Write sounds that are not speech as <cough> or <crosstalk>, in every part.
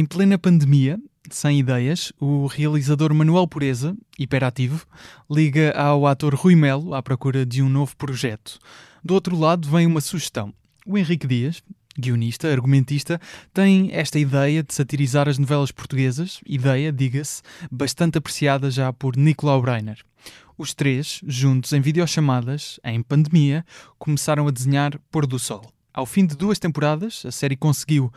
Em plena pandemia, sem ideias, o realizador Manuel Pureza, hiperativo, liga ao ator Rui Melo à procura de um novo projeto. Do outro lado vem uma sugestão. O Henrique Dias, guionista, argumentista, tem esta ideia de satirizar as novelas portuguesas, ideia, diga-se, bastante apreciada já por Nicolau Breiner. Os três, juntos em videochamadas, em pandemia, começaram a desenhar Pôr do Sol. Ao fim de duas temporadas, a série conseguiu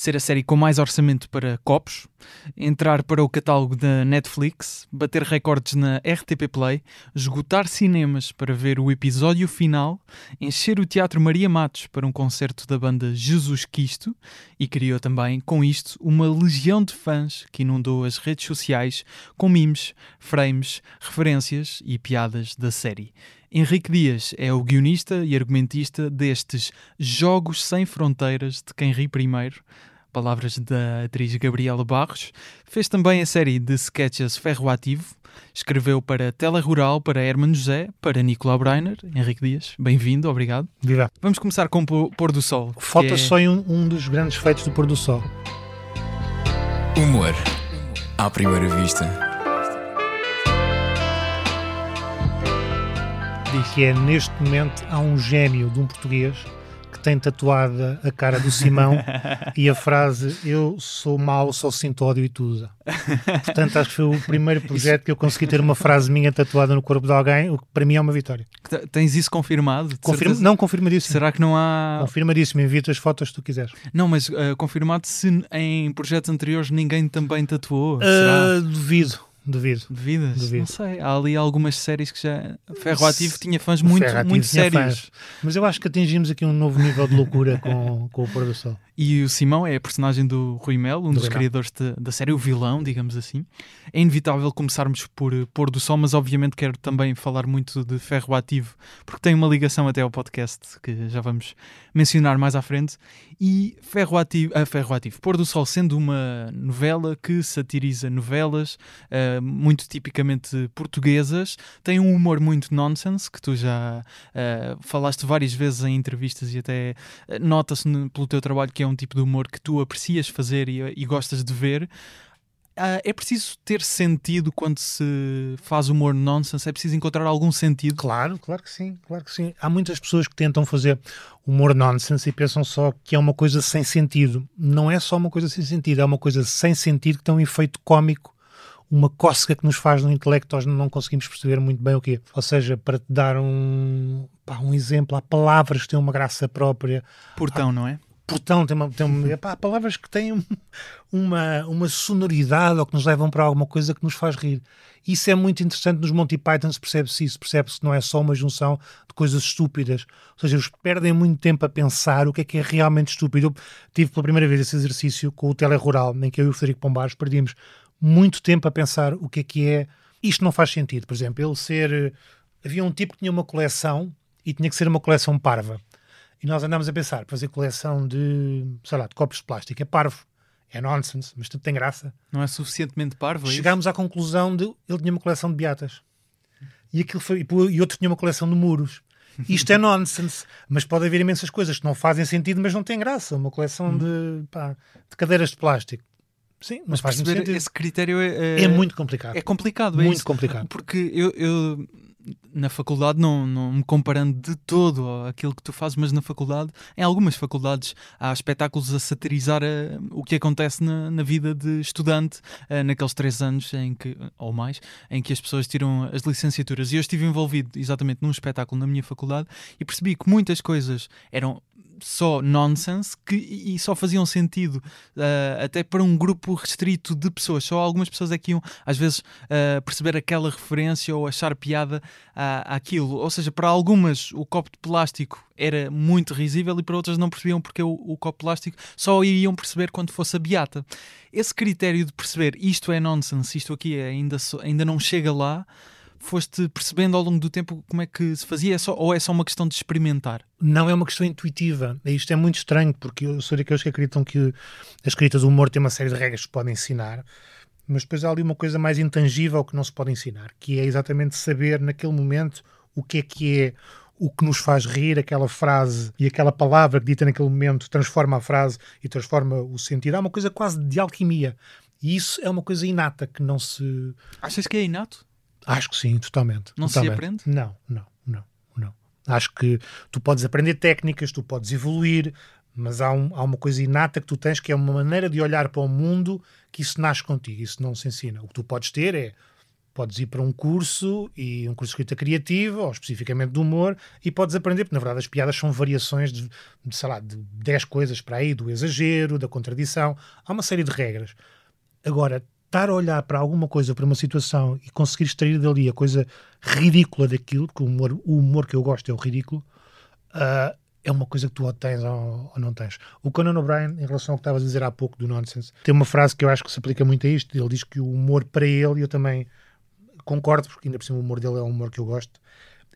ser a série com mais orçamento para copos, entrar para o catálogo da Netflix, bater recordes na RTP Play, esgotar cinemas para ver o episódio final, encher o Teatro Maria Matos para um concerto da banda Jesus Cristo e criou também, com isto, uma legião de fãs que inundou as redes sociais com memes, frames, referências e piadas da série. Henrique Dias é o guionista e argumentista destes Jogos Sem Fronteiras de Quem Ri Primeiro, palavras da atriz Gabriela Barros. Fez também a série de sketches Ferro Ativo. Escreveu para Tela Rural, para Herman José, para Nicolau Breiner. Henrique Dias, bem-vindo, obrigado. Viva. Vamos começar com o Pôr do Sol. Falta é... só um, um dos grandes feitos do Pôr do Sol. Humor à primeira vista. Diz que é neste momento há um gêmeo de um português tem tatuada a cara do Simão e a frase Eu sou mau, só sinto ódio e tu usa. Portanto, acho que foi o primeiro projeto que eu consegui ter uma frase minha tatuada no corpo de alguém, o que para mim é uma vitória. Tens isso confirmado? Confirma, não, confirmadíssimo. Será que não há. Confirmadíssimo, envio-te as fotos que tu quiseres. Não, mas uh, confirmado se em projetos anteriores ninguém também tatuou? Uh, duvido. Duvido. Duvidas? Duvido. Não sei. Há ali algumas séries que já. Ferro Ativo tinha fãs muito, muito sérios. Mas eu acho que atingimos aqui um novo nível de loucura com, <laughs> com o Pôr do Sol. E o Simão é a personagem do Rui Melo, um do dos Rui criadores de, da série, o vilão, digamos assim. É inevitável começarmos por Pôr do Sol, mas obviamente quero também falar muito de Ferro Ativo, porque tem uma ligação até ao podcast que já vamos mencionar mais à frente. E Ferro Ativo, uh, Ferro Ativo Pôr do Sol sendo uma novela que satiriza novelas uh, muito tipicamente portuguesas, tem um humor muito nonsense, que tu já uh, falaste várias vezes em entrevistas e até nota-se pelo teu trabalho que é um tipo de humor que tu aprecias fazer e, e gostas de ver. Uh, é preciso ter sentido quando se faz humor nonsense? É preciso encontrar algum sentido? Claro, claro que sim, claro que sim. Há muitas pessoas que tentam fazer humor nonsense e pensam só que é uma coisa sem sentido. Não é só uma coisa sem sentido, é uma coisa sem sentido que tem um efeito cómico, uma cócega que nos faz no intelecto, nós não conseguimos perceber muito bem o quê. Ou seja, para te dar um, pá, um exemplo, há palavras que têm uma graça própria. Portão, há, não é? portão, tem, uma, tem uma, <laughs> epá, palavras que têm uma, uma sonoridade ou que nos levam para alguma coisa que nos faz rir. Isso é muito interessante nos Monty Pythons, percebe-se isso, percebe-se que não é só uma junção de coisas estúpidas. Ou seja, eles perdem muito tempo a pensar o que é que é realmente estúpido. Eu tive pela primeira vez esse exercício com o Telerural, em que eu e o Frederico Pombares perdíamos muito tempo a pensar o que é que é. Isto não faz sentido. Por exemplo, ele ser. Havia um tipo que tinha uma coleção e tinha que ser uma coleção parva e nós andamos a pensar, fazer coleção de, sei lá, de copos de plástico. É parvo, é nonsense, mas tudo tem graça. Não é suficientemente parvo? É Chegámos à conclusão de ele tinha uma coleção de beatas. E, aquilo foi, e outro tinha uma coleção de muros. Isto é <laughs> nonsense, mas pode haver imensas coisas que não fazem sentido, mas não têm graça. Uma coleção de, pá, de cadeiras de plástico. Sim, mas, mas perceber esse critério é, é, é, muito complicado. É complicado, é muito isso. complicado. Porque eu, eu na faculdade, não, não me comparando de todo aquilo que tu fazes, mas na faculdade, em algumas faculdades, há espetáculos a satirizar uh, o que acontece na, na vida de estudante uh, naqueles três anos em que, ou mais, em que as pessoas tiram as licenciaturas. E eu estive envolvido exatamente num espetáculo na minha faculdade e percebi que muitas coisas eram só nonsense que, e só faziam sentido uh, até para um grupo restrito de pessoas. Só algumas pessoas é que iam, às vezes, uh, perceber aquela referência ou achar piada à, àquilo. Ou seja, para algumas o copo de plástico era muito risível e para outras não percebiam porque o, o copo de plástico só iriam perceber quando fosse a beata. Esse critério de perceber isto é nonsense, isto aqui ainda, ainda não chega lá foste percebendo ao longo do tempo como é que se fazia, é só, ou é só uma questão de experimentar? Não é uma questão intuitiva. Isto é muito estranho, porque eu sou daqueles que acreditam que a escrita do humor tem uma série de regras que podem ensinar, mas depois há ali uma coisa mais intangível que não se pode ensinar, que é exatamente saber naquele momento o que é que é o que nos faz rir, aquela frase e aquela palavra que dita naquele momento transforma a frase e transforma o sentido. Há uma coisa quase de alquimia. E isso é uma coisa inata que não se. Achas que é inato? Acho que sim, totalmente. Não totalmente. se aprende? Não, não, não, não. Acho que tu podes aprender técnicas, tu podes evoluir, mas há, um, há uma coisa inata que tu tens que é uma maneira de olhar para o mundo que isso nasce contigo, isso não se ensina. O que tu podes ter é podes ir para um curso e um curso de escrita criativa ou especificamente de humor e podes aprender, porque na verdade as piadas são variações de, de sei lá, de 10 coisas para aí, do exagero, da contradição, há uma série de regras. Agora, estar a olhar para alguma coisa, para uma situação e conseguir extrair dali a coisa ridícula daquilo, porque o humor, o humor que eu gosto é o ridículo, uh, é uma coisa que tu ou tens ou, ou, não tens. O Conan O'Brien, em relação ao que estavas a dizer há pouco do nonsense, tem uma frase que eu acho que se aplica muito a isto. Ele diz que o humor para ele, e eu também concordo, porque ainda por cima o humor dele é um humor que eu gosto,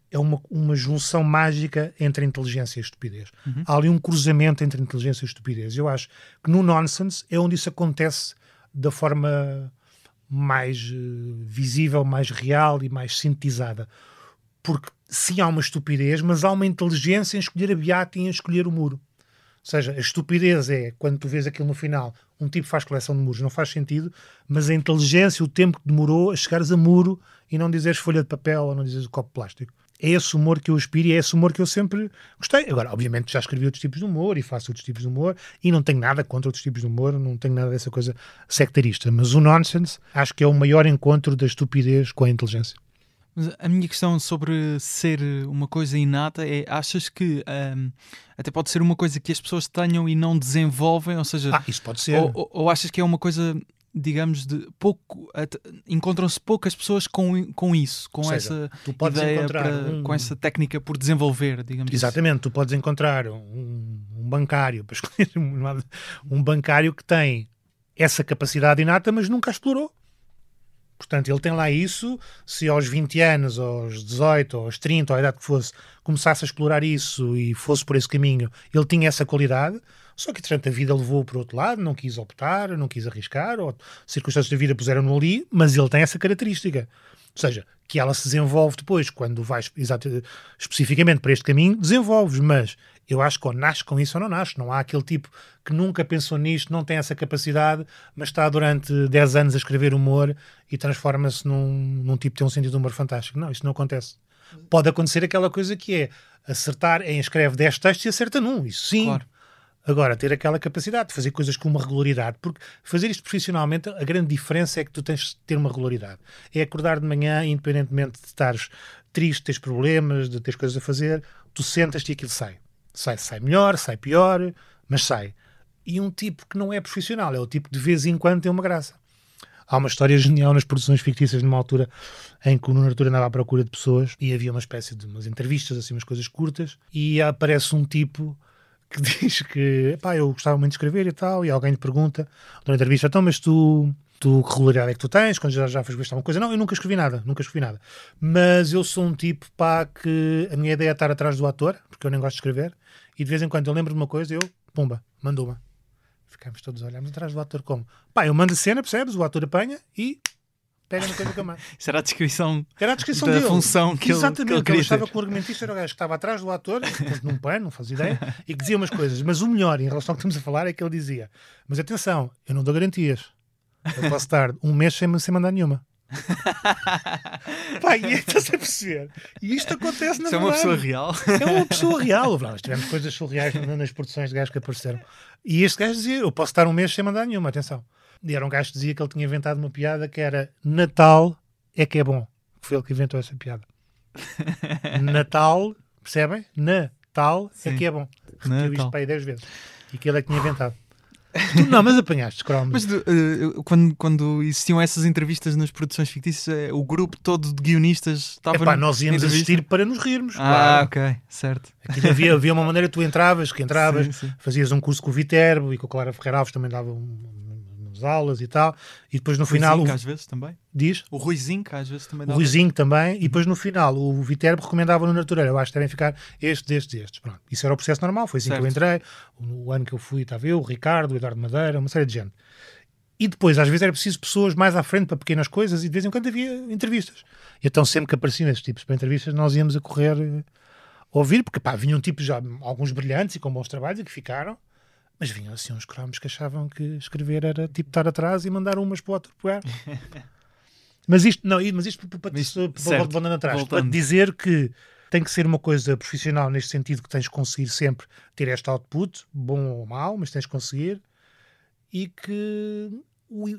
é uma, uma junção mágica entre inteligência e estupidez. Uhum. Há ali um cruzamento entre inteligência e estupidez. Eu acho que no nonsense é onde isso acontece da forma mais uh, visível, mais real e mais sintetizada. Porque sim, há uma estupidez, mas há uma inteligência em escolher a beata e em escolher o muro. Ou seja, a estupidez é quando tu vês aquilo no final, um tipo faz coleção de muros, não faz sentido, mas a inteligência, o tempo que demorou a chegares a muro e não dizeres folha de papel ou não dizeres o copo de plástico. É esse humor que eu aspiro e é esse humor que eu sempre gostei. Agora, obviamente, já escrevi outros tipos de humor e faço outros tipos de humor e não tenho nada contra outros tipos de humor, não tenho nada dessa coisa sectarista. Mas o nonsense acho que é o maior encontro da estupidez com a inteligência. Mas a minha questão sobre ser uma coisa inata é: achas que um, até pode ser uma coisa que as pessoas tenham e não desenvolvem? Ou seja, ah, isso pode ser. Ou, ou, ou achas que é uma coisa, digamos, de pouco. Encontram-se poucas pessoas com, com isso, com seja, essa ideia, um... com essa técnica por desenvolver, digamos assim. Exatamente, tu podes encontrar um, um bancário, para escolher <laughs> um bancário que tem essa capacidade inata, mas nunca a explorou. Portanto, ele tem lá isso. Se aos 20 anos, aos 18, aos 30, ou a idade que fosse, começasse a explorar isso e fosse por esse caminho, ele tinha essa qualidade. Só que, entretanto, a vida levou para o outro lado, não quis optar, não quis arriscar, ou circunstâncias da vida puseram-no ali, mas ele tem essa característica. Ou seja, que ela se desenvolve depois, quando vais especificamente para este caminho, desenvolves, mas eu acho que ou nasce com isso ou não nasce. Não há aquele tipo que nunca pensou nisto, não tem essa capacidade, mas está durante 10 anos a escrever humor e transforma-se num, num tipo que tem um sentido de humor fantástico. Não, isso não acontece. Pode acontecer aquela coisa que é acertar em escreve 10 textos e acerta num. Isso sim. Claro. Agora, ter aquela capacidade de fazer coisas com uma regularidade, porque fazer isto profissionalmente, a grande diferença é que tu tens de ter uma regularidade. É acordar de manhã, independentemente de estares triste, tens problemas, de teres coisas a fazer, tu sentas-te e aquilo sai. Sai, sai melhor, sai pior, mas sai. E um tipo que não é profissional, é o tipo de vez em quando tem uma graça. Há uma história genial nas produções fictícias, numa altura em que o Nuno Artur andava à procura de pessoas e havia uma espécie de umas entrevistas, assim, umas coisas curtas, e aparece um tipo que <laughs> diz que pá, eu gostava muito de escrever e tal, e alguém lhe pergunta na entrevista, então, mas tu, tu que regularidade é que tu tens? Quando já, já fizeste alguma coisa? Não, eu nunca escrevi nada, nunca escrevi nada. Mas eu sou um tipo, pá, que a minha ideia é estar atrás do ator, porque eu nem gosto de escrever, e de vez em quando eu lembro de uma coisa, eu, pumba, mando uma. Ficamos todos a olhar, mas atrás do ator como? Pá, eu mando a cena, percebes? O ator apanha e pega na coisa que eu mando. Isso era a descrição, era a descrição da dele. função que Exatamente, ele, que ele queria estava ter. com o argumentista, era o gajo que estava atrás do ator, num pano, não fazia ideia, e que dizia umas coisas. Mas o melhor, em relação ao que estamos a falar, é que ele dizia: Mas atenção, eu não dou garantias. Eu posso estar um mês sem, sem mandar nenhuma. <laughs> Pai, e estás a perceber? E isto acontece na Isso é uma pessoa real. É uma pessoa <laughs> real. Nós tivemos coisas surreais nas produções de gajos que apareceram. E este gajo dizia: Eu posso estar um mês sem mandar nenhuma, atenção. E era um gajo que dizia que ele tinha inventado uma piada que era Natal é que é bom. Foi ele que inventou essa piada. <laughs> Natal, percebem? Natal é Sim. que é bom. Repetiu isto para aí 10 vezes. E que ele é que tinha inventado. Tu, não, mas apanhaste, cromos. Mas eh, quando, quando existiam essas entrevistas nas produções fictícias, eh, o grupo todo de guionistas estava. Epá, nós íamos entrevista? assistir para nos rirmos. Ah, claro. ok, certo. Aquilo havia, havia uma maneira, tu entravas, que entravas, <laughs> Sim, sim. fazias um curso com o Viterbo e com a Clara Ferreira Alves também dava um- aulas e tal, e depois no final Ruizinho, o, às vezes também. diz, O Ruizinho, às vezes também o dava. Luizinho também, e depois no final o Viterbo recomendava no Natureira, eu acho que devem ficar estes, estes, estes. Pronto. Isso era o processo normal, foi assim que eu Certo. entrei, o, o ano que eu fui estava eu, o Ricardo, o Eduardo Madeira, uma série de gente. E depois, às vezes, era preciso pessoas mais à frente para pequenas coisas e de vez em quando havia entrevistas. Então, sempre que apareciam esses tipos para entrevistas, nós íamos a correr eh, ouvir, porque pá, vinham tipos já, alguns brilhantes e com bons trabalhos e que ficaram, mas vinham assim uns cromos que achavam que escrever era tipo estar atrás e mandar umas para o outro pegar. <laughs> mas isto, não, mas isto para, Mas, para, certo, voltando atrás, para dizer que tem que ser uma coisa profissional neste sentido que tens de conseguir sempre ter este output, bom ou mau, mas tens de conseguir e que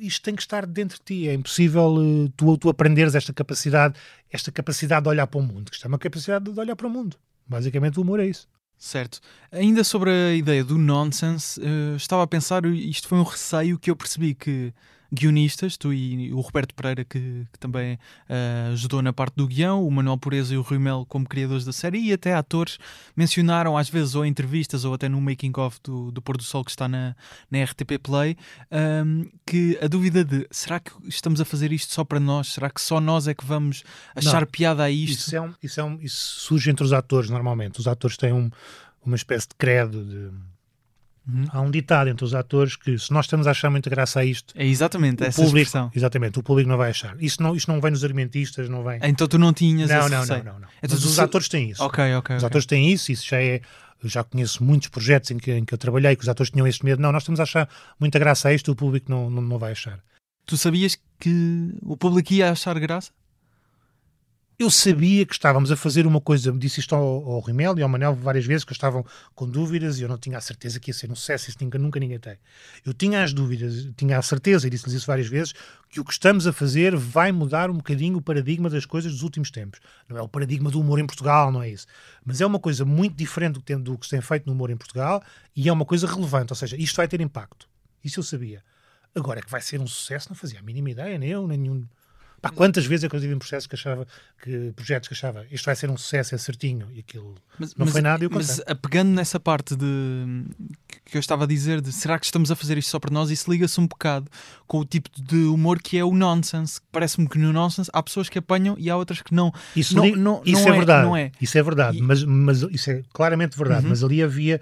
isto tem que estar dentro de ti. É impossível eh, tu, tu aprenderes esta capacidade, esta capacidade de olhar para o mundo, que isto é uma capacidade de olhar para o mundo. Basicamente o humor é isso. Certo. Ainda sobre a ideia do nonsense, eh, estava a pensar, isto foi um receio que eu percebi que guionistas, tu e o Roberto Pereira, que, que também eh, ajudou na parte do guião, o Manuel Pureza e o Rui Melo como criadores da série, e até atores, mencionaram às vezes ou em entrevistas ou até no making-of do, do Pôr do Sol que está na, na RTP Play, ahm, que a dúvida de será que estamos a fazer isto só para nós? Será que só nós é que vamos achar Não. piada a isto? Isso, é um, isso, é um, isso surge entre os atores normalmente. Os atores têm um- uma espécie de credo. De... Uhum. Há um ditado entre os atores que se nós estamos a achar muita graça a isto, É exatamente o essa público, expressão. exatamente, o público não vai achar. Isso não, isto não vem nos argumentistas, não vem. Então tu não tinhas Não, não, não, não, não. Então os atores têm isso. Ok, ok. Os ok. atores têm isso, isso já é. Eu já conheço muitos projetos em que, em que eu trabalhei que os atores tinham esse medo. Não, nós estamos a achar muita graça a isto, o público não, não, não vai achar. Tu sabias que o público ia achar graça? Eu sabia que estávamos a fazer uma coisa, disse isto ao, ao Rimel e ao Manel várias vezes, que estavam com dúvidas e eu não tinha a certeza que ia ser um sucesso, isso nunca, nunca ninguém tem. Eu tinha as dúvidas, tinha a certeza, e disse-lhes isso várias vezes, que o que estamos a fazer vai mudar um bocadinho o paradigma das coisas dos últimos tempos. Não é o paradigma do humor em Portugal, não é isso. Mas é uma coisa muito diferente do que, tem, do que se tem feito no humor em Portugal e é uma coisa relevante, ou seja, isto vai ter impacto. Isso eu sabia. Agora, que vai ser um sucesso, não fazia a mínima ideia, nem eu, nem nenhum. Pá, quantas vezes é que eu tive em processos que achava que projetos que achava isto vai ser um sucesso, é certinho, e aquilo Mas, não mas- foi nada e o Mas apegando nessa parte de que eu estava a dizer de será que estamos a fazer isto só para nós, isso liga-se um bocado com o tipo de humor que é o nonsense. Parece-me que no nonsense há pessoas que apanham e há outras que não. Isso, não- não- isso não é, é- verdade. não é. Isso é verdade, E- mas, mas isso é claramente verdade. Uhum. Mas ali havia,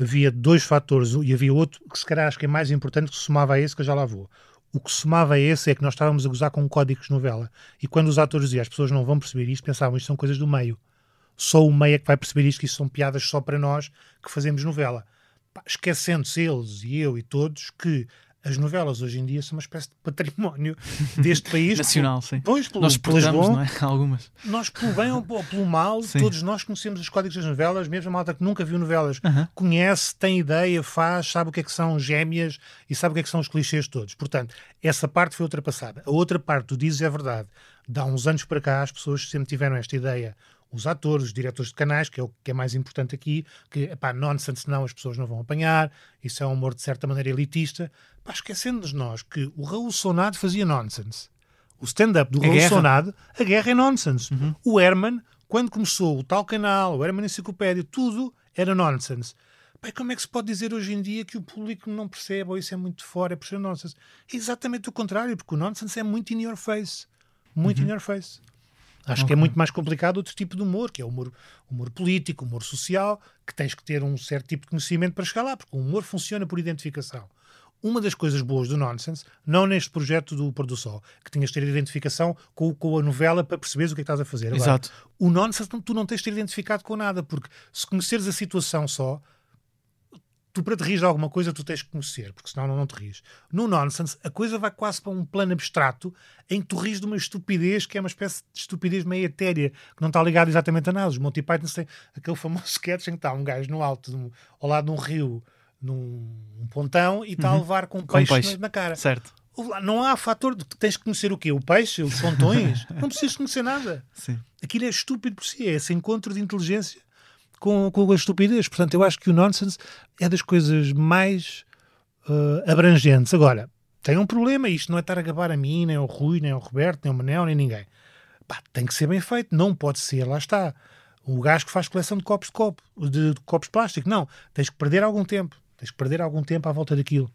havia dois fatores e havia outro que se calhar acho que é mais importante que se somava a esse, que eu já lá vou. O que somava a esse é que nós estávamos a gozar com códigos de novela. E quando os atores diziam as pessoas não vão perceber isto, pensavam isto são coisas do meio. Só o meio é que vai perceber isto, que isto são piadas só para nós que fazemos novela. Esquecendo-se eles e eu e todos que as novelas hoje em dia são uma espécie de património <laughs> deste país. Nacional, sim. Pois, pelo, Nós pelas bom, não é? <laughs> Algumas. nós, pelo bem ou pelo mal, Sim. todos nós conhecemos os códigos das novelas, mesmo a malta que nunca viu novelas, Aham. conhece, tem ideia, faz, sabe o que é que são gêmeas e sabe o que é que são os clichês todos. Portanto, essa parte foi ultrapassada. A outra parte, tu dizes, é verdade. De há uns anos para cá, as pessoas sempre tiveram esta ideia. Os atores, os diretores de canais, que é o que é mais importante aqui, que, epá, nonsense não, as pessoas não vão apanhar, isso é um humor de certa maneira elitista. Pá, esquecendo-nos nós que o Raul Sonado fazia nonsense. O stand-up do A Raul guerra. Sonado, a guerra é nonsense. O Herman, quando começou o tal canal, o Herman Enciclopédia, tudo era nonsense. Pai, como é que se pode dizer hoje em dia que o público não percebe ou isso é muito fora, é por ser nonsense? É exatamente o contrário, porque o nonsense é muito in your face. Muito in your face. Acho que é muito mais complicado outro tipo de humor, que é o humor, humor político, humor social, que tens que ter um certo tipo de conhecimento para chegar lá, porque o humor funciona por identificação. Uma das coisas boas do Nonsense, não neste projeto do Pôr do Sol, que tinhas de ter identificação com, com a novela para perceberes o que é que estás a fazer. Agora, Exato. o Nonsense tu não tens de ter identificado com nada, porque se conheceres a situação só, tu para te rir de alguma coisa tu tens que conhecer, porque senão não, não te rires. No Nonsense, a coisa vai quase para um plano abstrato em que tu ris de uma estupidez que é uma espécie de estupidez meio etérea, que não está ligada exatamente a nada. Os Monty Python têm aquele famoso <laughs> sketch em que está um gajo no alto, de um- ao lado de um rio, num um pontão, e está a levar com um Com peixe, peixe. Na, cara. Certo. Não há fator de que tens que conhecer o quê? O peixe? Os pontões? <laughs> não precisas conhecer nada. Sim. Aquilo é estúpido por si, é esse encontro de inteligência com, com a estupidez. Portanto, eu acho que o nonsense é das coisas mais eh, abrangentes. Agora, tem um problema, isto não é estar a gabar a mim, nem ao Rui, nem ao Roberto, nem ao Manel, nem ninguém. Pá, tem que ser bem feito, não pode ser, lá está. O gajo que faz coleção de copos de copo, de, de copos plástico, não. Tens que perder algum tempo. Tens que perder algum tempo à volta daquilo.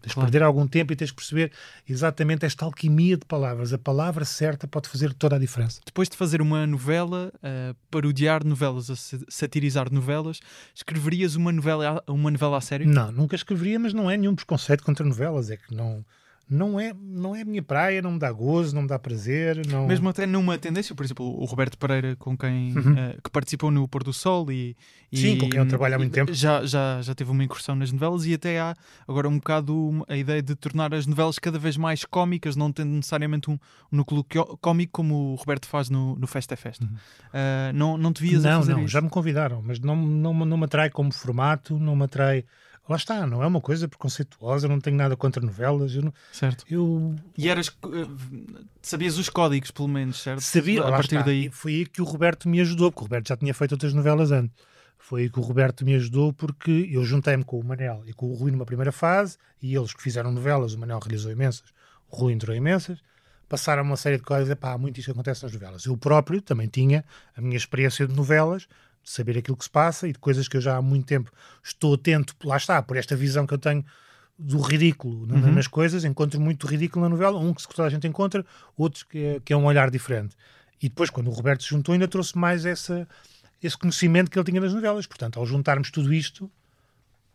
Tens Claro. perder algum tempo e tens que perceber exatamente esta alquimia de palavras. A palavra certa pode fazer toda a diferença. Depois de fazer uma novela, a parodiar novelas, satirizar novelas, escreverias uma novela, uma novela a sério? Não, nunca escreveria, mas não é nenhum preconceito contra novelas. É que não, não é, não é a minha praia, não me dá gozo, não me dá prazer. Não... Mesmo até numa tendência, por exemplo, o Roberto Pereira, com quem Uhum. eh, que participou no Pôr do Sol e, e- Sim, com quem eu trabalho há muito tempo. Já, já, já teve uma incursão nas novelas e até há agora um bocado a ideia de tornar as novelas cada vez mais cómicas, não tendo necessariamente um, um núcleo có- cómico como o Roberto faz no, no Festa é Festa. Eh, não, não te vias a Uhum. Não, fazer não, isso? já me convidaram, mas não, não, não me atrai como formato, não me atrai. Lá está, não é uma coisa preconceituosa, não tenho nada contra novelas. Eu, não- Certo. eu E eras, eh, sabias os códigos, pelo menos, certo? sabia, a partir está, daí. e foi aí que o Roberto me ajudou, porque o Roberto já tinha feito outras novelas antes. Foi aí que o Roberto me ajudou, porque eu juntei-me com o Manel e com o Rui numa primeira fase, e eles que fizeram novelas, o Manel realizou imensas, o Rui entrou imensas, passaram uma série de coisas, pá, há muito isto que acontece nas novelas. Eu próprio também tinha a minha experiência de novelas, saber aquilo que se passa e de coisas que eu já há muito tempo estou atento, lá está, por esta visão que eu tenho do ridículo Uhum. nas coisas, encontro muito ridículo na novela, um que toda a gente encontra, outros que é, que é um olhar diferente. E depois, quando o Roberto se juntou, ainda trouxe mais essa, esse conhecimento que ele tinha das novelas. Portanto, ao juntarmos tudo isto,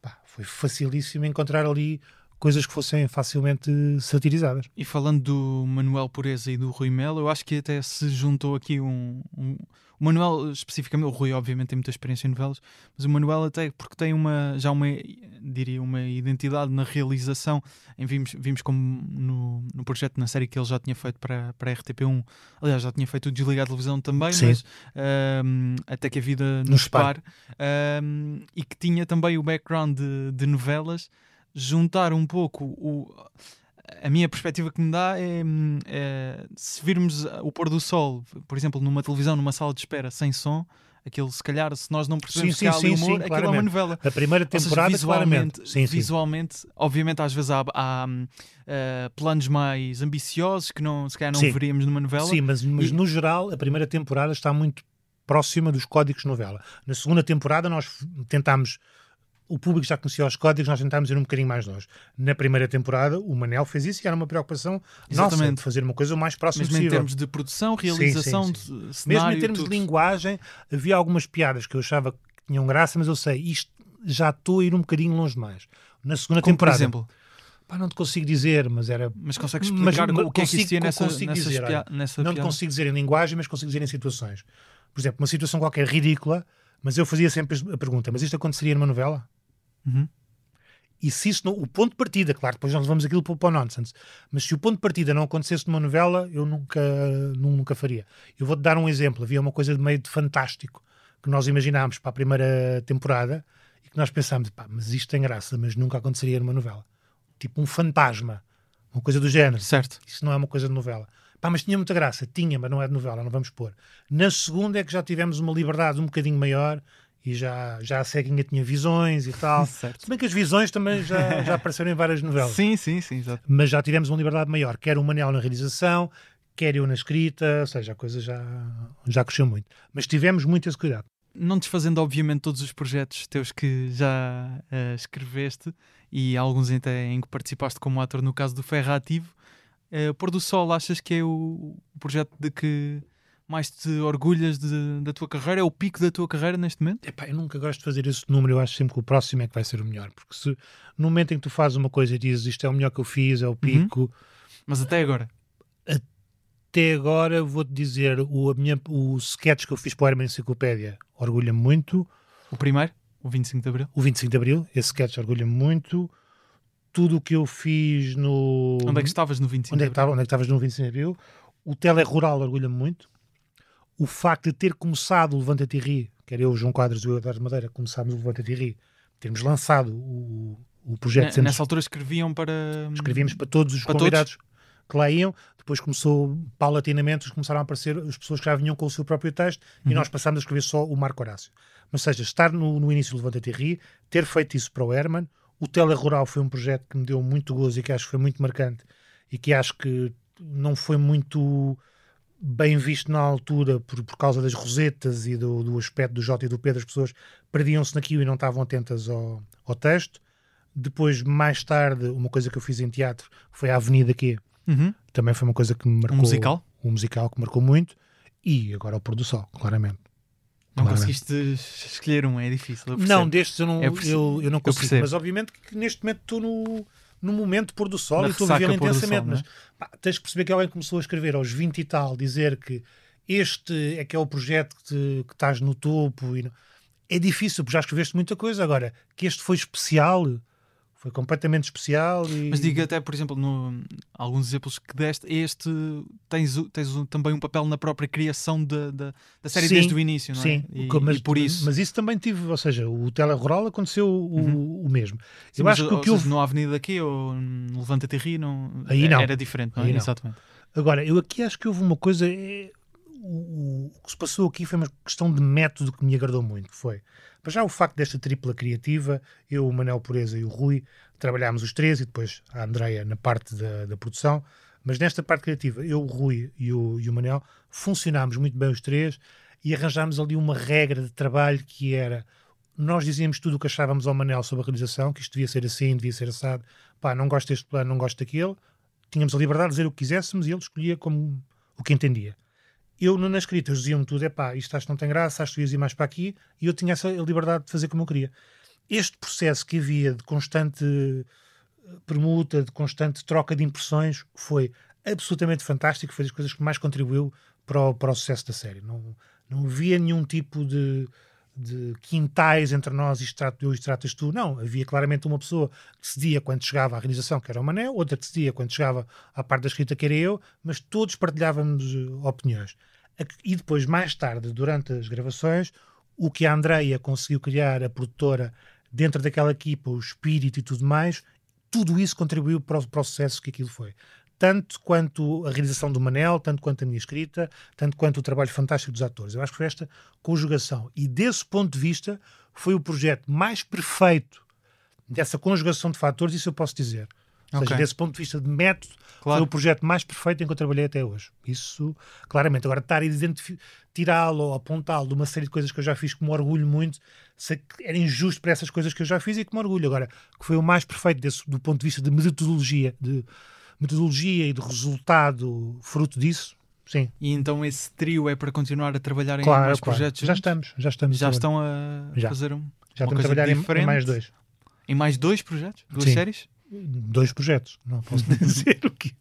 pá, foi facilíssimo encontrar ali coisas que fossem facilmente satirizadas. E falando do Manuel Pureza e do Rui Melo, eu acho que até se juntou aqui um. um- o Manuel, especificamente, o Rui, obviamente, tem muita experiência em novelas, mas o Manuel, até porque tem uma, já uma, diria, uma identidade na realização. Em, vimos, vimos como no, no projeto, na série que ele já tinha feito para, para a RTP1, aliás, já tinha feito o Desligar a televisão também, Sim. mas ahm, até que a vida nos separe, ahm, e que tinha também o background de, de novelas juntar um pouco o, a minha perspectiva que me dá é, é, se virmos o pôr do sol, por exemplo, numa televisão, numa sala de espera sem som, aquilo se calhar, se nós não percebemos Sim, que há sim, ali sim, humor, sim, aquilo é uma novela. A primeira Ou seja, temporada, visualmente, claramente. Sim, visualmente, obviamente, às vezes há, há, eh, planos mais ambiciosos que não, se calhar não veríamos numa novela. Sim, mas, mas E- no geral, a primeira temporada está muito próxima dos códigos de novela. Na segunda temporada, nós tentámos. O público já conhecia os códigos, nós tentámos ir um bocadinho mais longe. Na primeira temporada, o Manel fez isso e era uma preocupação nossa Exatamente. de fazer uma coisa o mais próxima Mesmo em possível. termos de produção, realização, sim, de cenário, Mesmo em termos tudo. de linguagem, havia algumas piadas que eu achava que tinham graça, mas eu sei, isto já estou a ir um bocadinho longe demais. Na segunda Como, por temporada, exemplo, pá, não te consigo dizer, mas era mas consegues explicar mas o que é que consigo- existia nessa, consigo dizer, pia- olha, nessa não te consigo dizer em linguagem, mas consigo dizer em situações. Por exemplo, uma situação qualquer ridícula, mas eu fazia sempre a pergunta: mas isto aconteceria numa novela? Uhum. E se isso não, o ponto de partida, claro, depois nós levamos aquilo para o nonsense, mas se o ponto de partida não acontecesse numa novela, eu nunca, nu- nunca faria. Eu vou-te dar um exemplo: havia uma coisa de meio de fantástico que nós imaginámos para a primeira temporada e que nós pensámos, pá, mas isto tem graça, mas nunca aconteceria numa novela. Tipo um fantasma, uma coisa do género. Certo. Isso não é uma coisa de novela. Pá, mas tinha muita graça. Tinha, mas não é de novela, não vamos pôr. Na segunda é que já tivemos uma liberdade um bocadinho maior e já, já a ceguinha tinha visões e tal. <laughs> Certo. Se bem que as visões também já, já apareceram em várias novelas. Sim, sim, sim. Mas já tivemos uma liberdade maior. Quer o Manel na realização, quer eu na escrita. Ou seja, a coisa já, já cresceu muito. Mas tivemos muito esse cuidado. não desfazendo obviamente todos os projetos teus que já eh, escreveste e alguns até em que participaste como ator no caso do Ferra Ativo, eh, Pôr do Sol achas que é o, o projeto de que mais te orgulhas de- da tua carreira? É o pico da tua carreira neste momento? Epá, eu nunca gosto de fazer esse número, eu acho sempre que o próximo é que vai ser o melhor. Porque se no momento em que tu fazes uma coisa e dizes isto é o melhor que eu fiz, é o pico, Mas até agora. até agora vou-te dizer o, a minha, o sketch que eu fiz para o Herman Enciclopédia orgulha-me muito. O primeiro, o 25 de Abril. O 25 de Abril, esse sketch orgulha-me muito. Tudo o que eu fiz no. Onde é que estavas no 25 Onde é que estava? Onde é que estavas no 25 de Abril? O Tele Rural orgulha-me muito. O facto de ter começado o Levanta-te e Ri, quer eu, João Quadros e o Eduardo Madeira, começámos o Levanta-te e Ri, termos lançado o, o projeto Ne- sendo Nessa altura escreviam para. escrevíamos para todos os Para convidados que lá iam. Depois começou, paulatinamente, começaram a aparecer as pessoas que já vinham com o seu próprio texto e nós passámos a escrever só o Marco Horácio. Mas, seja, estar no, no início do Levanta-te e Ri, ter feito isso para o Herman, o Tele Rural foi um projeto que me deu muito gozo e que acho que foi muito marcante e que acho que não foi muito bem visto na altura por, por causa das rosetas e do, do aspecto do Jota e do Pedro, as pessoas perdiam-se naquilo e não estavam atentas ao, ao texto. Depois, mais tarde, uma coisa que eu fiz em teatro foi a Avenida Q. Uhum. Também foi uma coisa que me marcou. Um musical? Um musical que marcou muito. E agora o Pôr do Sol, claramente. Não Claramente. conseguiste escolher um, é difícil. eu Não, destes eu não, Eu eu, eu, não consigo. percebo. Mas obviamente que neste momento estou no, no momento pôr do sol Na e estou a ressaca vivê-lo intensamente. sol, não é? mas pá, tens que perceber que alguém começou a escrever aos 20 e tal, dizer que este é que é o projeto que, te- que estás no topo. E É difícil, porque já escreveste muita coisa. Agora, que este foi especial, foi completamente especial. E... Mas diga até, por exemplo, no, alguns exemplos que deste, este tens, o- tens o- também um papel na própria criação da, da, da série Sim, desde o início, não é? Sim, E, o mas, e por isso. mas isso também tive, ou seja, o Telerural aconteceu o, o mesmo. Sim, eu acho que o que seja, houve. no Avenida aqui ou no Levanta-te não, Aí não. era diferente, não é? Aí não. Exatamente. Agora, eu aqui acho que houve uma coisa. é, o, o que se passou aqui foi uma questão de método que me agradou muito. Foi, para já, o facto desta tripla criativa, eu, o Manel Pureza e o Rui, trabalhámos os três e depois a Andreia na parte da, da produção. Mas nesta parte criativa, eu, o Rui e o, e o Manel funcionámos muito bem os três e arranjámos ali uma regra de trabalho que era. Nós dizíamos tudo o que achávamos ao Manel sobre a realização, que isto devia ser assim, devia ser assado. Pá, não gosto deste plano, não gosto daquele. Tínhamos a liberdade de dizer o que quiséssemos e ele escolhia como o que entendia. Eu, na escrita, eles diziam-me tudo: é pá, isto acho que não tem graça, acho que devias ir mais para aqui, e eu tinha essa liberdade de fazer como eu queria. Este processo que havia de constante eh, permuta, de constante troca de impressões, foi absolutamente fantástico. Foi das coisas que mais contribuiu para o, para o sucesso da série. Não, não havia nenhum tipo de, de quintais entre nós, isto trato eu, isto tratas tu. Não, havia claramente uma pessoa que cedia quando chegava à realização, que era o Manel, outra que cedia quando chegava à parte da escrita, que era eu, mas todos partilhávamos eh, opiniões. E depois, mais tarde, durante as gravações, o que a Andreia conseguiu criar, a produtora, dentro daquela equipa, o espírito e tudo mais, tudo isso contribuiu para o, para o sucesso que aquilo foi. Tanto quanto a realização do Manel, tanto quanto a minha escrita, tanto quanto o trabalho fantástico dos atores. Eu acho que foi esta conjugação. E desse ponto de vista, foi o projeto mais perfeito dessa conjugação de fatores, isso eu posso dizer. Ou seja, Ok. desse ponto de vista de método, Claro. foi o projeto mais perfeito em que eu trabalhei até hoje. Isso, claramente. Agora, estar a tirá-lo ou apontá-lo de uma série de coisas que eu já fiz que me orgulho muito, era injusto para essas coisas que eu já fiz e que me orgulho. Agora, que foi o mais perfeito desse, do ponto de vista de metodologia, de metodologia e de resultado fruto disso, sim. E então esse trio é para continuar a trabalhar em Claro, mais claro. projetos? Já juntos? estamos, já estamos. Já estão a Já. fazer um, já uma estamos a coisa trabalhar em- mais dois. em mais dois projetos? Duas Sim. séries? Dois projetos, não posso <laughs> dizer o que.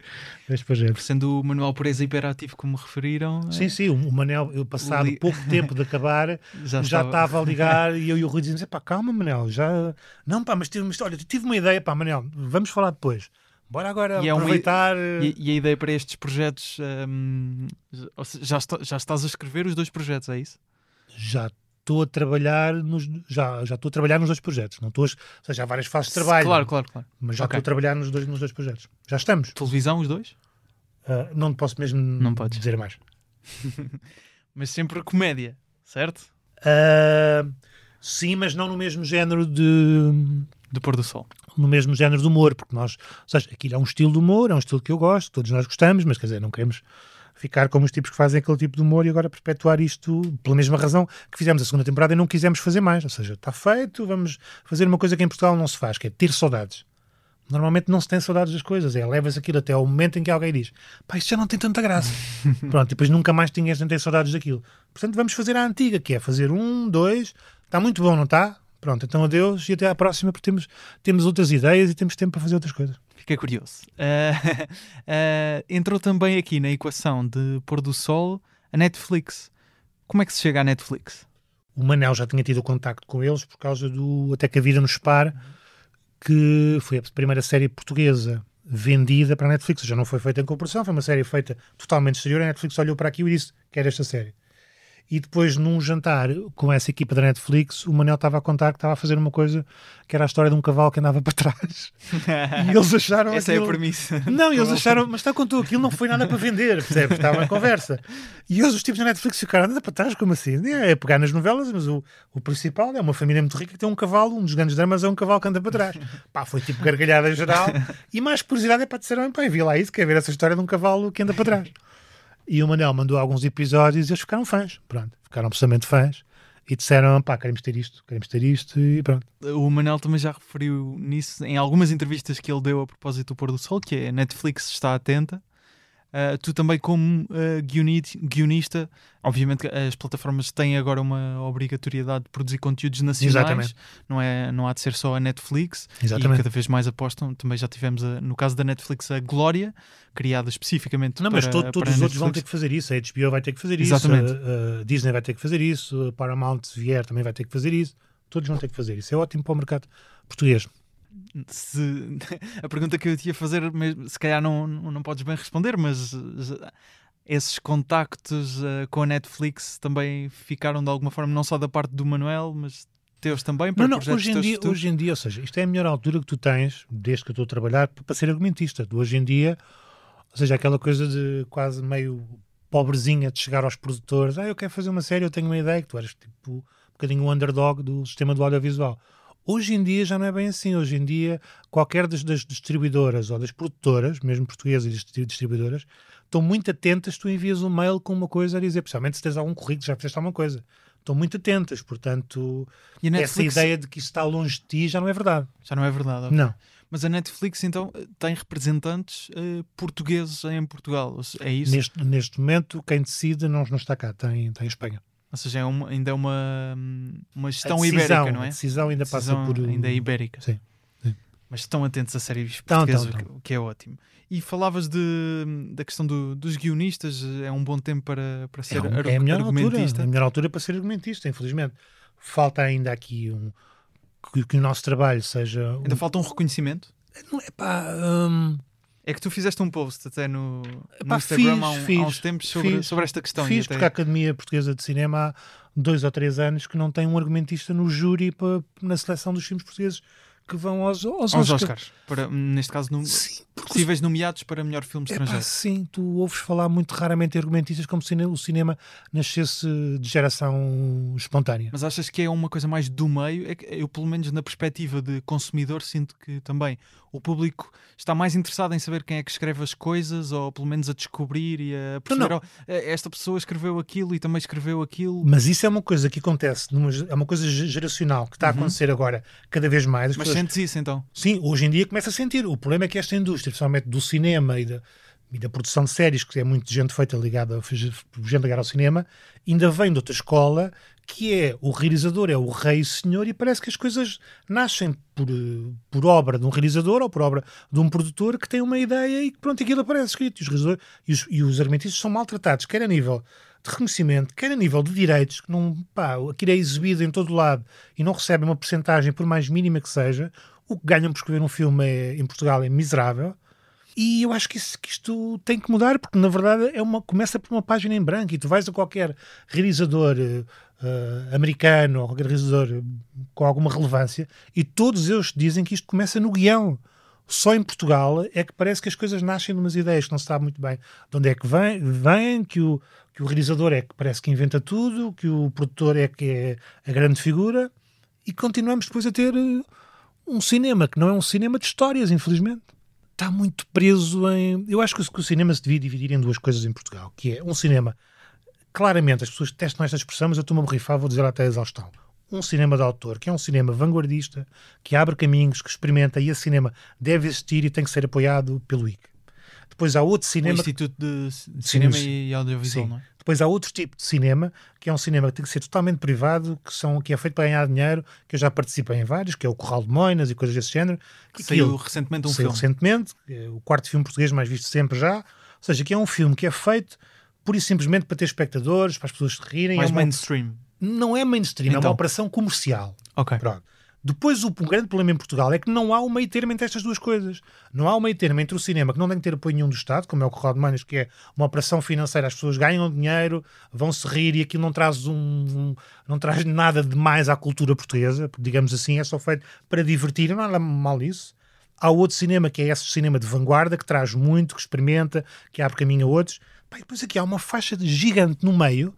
Dois projetos. Sendo o Manuel Pureza hiperativo, como referiram, é- Sim, sim, o Manel, eu passado Li- pouco tempo de acabar, <laughs> já, já, estava... a ligar <laughs> e eu e o Rui dizíamos: pá, calma, Manel, já. Não, pá, mas tive, mas, olha, tive uma ideia, pá, Manel, vamos falar depois. Bora agora E é aproveitar. E, e a ideia para estes projetos, hum, já, está- já estás a escrever os dois projetos, é isso? Já estou a trabalhar nos. Já, já estou a trabalhar nos dois projetos. Não estou a, ou seja, há várias fases de trabalho. Claro, claro, claro. Mas já Ok. estou a trabalhar nos dois, nos dois projetos. Já estamos. Televisão, os dois? Ah, não posso mesmo Não podes. dizer mais. <laughs> Mas sempre comédia, certo? Ah, sim, mas não no mesmo género de. Do pôr do sol. no mesmo género de humor, porque nós, ou seja, aquilo é um estilo de humor, é um estilo que eu gosto, todos nós gostamos, mas quer dizer, não queremos ficar como os tipos que fazem aquele tipo de humor e agora perpetuar isto pela mesma razão que fizemos a segunda temporada e não quisemos fazer mais. Ou seja, está feito, vamos fazer uma coisa que em Portugal não se faz, que é ter saudades. Normalmente não se tem saudades das coisas, é levas aquilo até ao momento em que alguém diz pá, isto já não tem tanta graça. <laughs> Pronto, e depois nunca mais tinhas nem ter saudades daquilo. Portanto, vamos fazer a antiga, que é fazer um, dois, está muito bom, não está? Pronto, então adeus e até à próxima, porque temos, temos outras ideias e temos tempo para fazer outras coisas. Fiquei curioso. Ah, <laughs> ah, entrou também aqui na equação de pôr do sol a Netflix. Como é que se chega à Netflix? O Manel já tinha tido contacto com eles por causa do Até que a Vida nos Separe, que foi a primeira série portuguesa vendida para a Netflix. Já não foi feita em cooperação, foi uma série feita totalmente exterior. A Netflix olhou para aquilo e disse que era esta série. E depois, num jantar com essa equipa da Netflix, o Manel estava a contar que estava a fazer uma coisa que era a história de um cavalo que andava <laughs> para trás. E eles acharam Essa é a aquilo- premissa. não, eles acharam, mas está com tu, aquilo não foi nada para vender, percebes? Estava uma conversa. E eles, os tipos da Netflix, ficaram, anda para trás, como assim? É pegar nas novelas, mas o, o principal é uma família muito rica que tem um cavalo, um dos grandes dramas é um cavalo que anda para trás. Pá, foi tipo gargalhada em geral. E mais curiosidade é para dizer, pá, vi lá isso, quer ver essa história de um cavalo que anda para trás. E o Manel mandou alguns episódios e eles ficaram fãs, pronto, ficaram absolutamente fãs. E disseram, pá, queremos ter isto, queremos ter isto, e pronto. O Manel também já referiu nisso em algumas entrevistas que ele deu a propósito do pôr do sol, que é a Netflix está atenta. Uh, tu também, como uh, guionista, obviamente as plataformas têm agora uma obrigatoriedade de produzir conteúdos nacionais, Exatamente. Não, é, não há de ser só a Netflix, Exatamente. e cada vez mais apostam. Também já tivemos, a, no caso da Netflix, a Glória, criada especificamente Não, para mas todo- para todos os outros vão ter que fazer isso. A HBO vai ter que fazer Exatamente. isso, a, a Disney vai ter que fazer isso, a Paramount, se vier, também vai ter que fazer isso. Todos vão ter que fazer isso. É ótimo para o mercado português. Se, <laughs> a pergunta que eu te ia fazer, se calhar não, não, podes bem responder, mas esses contactos eh, com a Netflix também ficaram de alguma forma, não só da parte do Manuel, mas teus também, para Não, não, hoje em, dia, futuros? hoje em dia, ou seja, isto é a melhor altura que tu tens, desde que eu estou a trabalhar, para ser argumentista. Tu, hoje em dia, ou seja, aquela coisa de quase meio pobrezinha de chegar aos produtores, ah, eu quero fazer uma série, eu tenho uma ideia, que tu eras tipo um bocadinho o underdog do sistema do audiovisual. Hoje em dia já não é bem assim. Hoje em dia, qualquer das, das distribuidoras ou das produtoras, mesmo portuguesas e distri- distribuidoras, estão muito atentas. Tu envias um mail com uma coisa a dizer, principalmente se tens algum currículo, já fizeste alguma coisa. Estão muito atentas, portanto, essa ideia de que isso está longe de ti já não é verdade. já não é verdade. ok. Não. Mas a Netflix então tem representantes eh, portugueses em Portugal, é isso? Neste, neste momento, quem decide não, não está cá, está em, está em Espanha. Ou seja, é uma- ainda é uma, uma gestão decisão, ibérica, não é? A decisão ainda Decisão passa por. ainda é ibérica. Sim, sim. Mas estão atentos a séries portuguesas, estão, o que- o que é ótimo. E falavas de, da questão do- dos guionistas, é um bom tempo para, para É, ser um- argu- é a melhor altura. argumentista. É a melhor altura para ser argumentista, infelizmente. Falta ainda aqui um. Que, que o nosso trabalho seja. um- Ainda falta um reconhecimento. Não é pá. hum, É que tu fizeste um post até no, no Epá, Instagram fiz, há, um- fiz, há uns tempos sobre, fiz, sobre esta questão. fiz até- porque a Academia Portuguesa de Cinema há dois ou três anos que não tem um argumentista no júri para, na seleção dos filmes portugueses que vão aos, aos, aos Oscars. Oscars. Para, neste caso, no, Sim, possíveis nomeados para melhor filme É estrangeiro. sim, tu ouves falar muito raramente argumentistas como se o cinema nascesse de geração espontânea. Mas achas que é uma coisa mais do meio? É que eu, pelo menos na perspectiva de consumidor, sinto que também o público está mais interessado em saber quem é que escreve as coisas, ou pelo menos a descobrir e a perceber não. "Oh, esta pessoa escreveu aquilo e também escreveu aquilo. Mas isso é uma coisa que acontece, numa, é uma coisa ge- geracional que está a acontecer agora cada vez mais. As Mas sentes isso então? Sim, hoje em dia começa a sentir. O problema é que esta indústria, principalmente do cinema e da, e da produção de séries, que é muito gente feita ligada, gente ligada ao cinema, ainda vem de outra escola, que é o realizador, é o rei e senhor, e parece que as coisas nascem por, por obra de um realizador ou por obra de um produtor que tem uma ideia e que pronto, aquilo aparece escrito. E os, e os, e os argumentistas são maltratados, quer a nível de reconhecimento, quer a nível de direitos, que não, pá, aquilo é exibido em todo lado e não recebem uma porcentagem, por mais mínima que seja, o que ganham por escrever um filme é- em Portugal é miserável. E eu acho que, isso- que isto tem que mudar, porque na verdade é uma, começa por uma página em branco e tu vais a qualquer realizador eh, americano ou qualquer realizador com alguma relevância e todos eles dizem que isto começa no guião. Só em Portugal é que parece que as coisas nascem de umas ideias que não se sabe muito bem de onde é que vem, vem que, o, que o realizador é que parece que inventa tudo, que o produtor é que é a grande figura e continuamos depois a ter eh, um cinema que não é um cinema de histórias, infelizmente. Está muito preso em. Eu acho que o- cinema se devia dividir em duas coisas em Portugal, que é um cinema. Claramente, as pessoas testam esta expressão, mas eu estou-me a borrifar, vou dizer até a exaustão. Um cinema de autor, que é um cinema vanguardista, que abre caminhos, que experimenta, e esse cinema deve existir e tem que ser apoiado pelo IC. Depois há outro O cinema. Instituto de, de Cinema- e Audiovisual, Sim. não é? Depois há outro tipo de cinema, que é um cinema que tem que ser totalmente privado, que, são, que é feito para ganhar dinheiro, que eu já participei em vários, que é o Corral de Moinas e coisas desse género. Que saiu aquilo- recentemente um saiu filme. recentemente, é o quarto filme português mais visto sempre já. Ou seja, que é um filme que é feito pura e simplesmente para ter espectadores, para as pessoas se rirem. Mais é uma- mainstream. Não é mainstream, é Então. uma operação comercial. Ok. Pronto. Depois, o, grande problema em Portugal é que não há um meio termo entre estas duas coisas. Não há um meio termo entre o cinema, que não tem que ter apoio nenhum do Estado, como é o Corral de Manas, que é uma operação financeira, as pessoas ganham dinheiro, vão se rir e aquilo não traz, um, um- não traz nada de mais à cultura portuguesa, porque, digamos assim, é só feito para divertir, não há mal isso. Há outro cinema que é esse cinema de vanguarda, que traz muito, que experimenta, que abre caminho a outros. E depois aqui há uma faixa de gigante no meio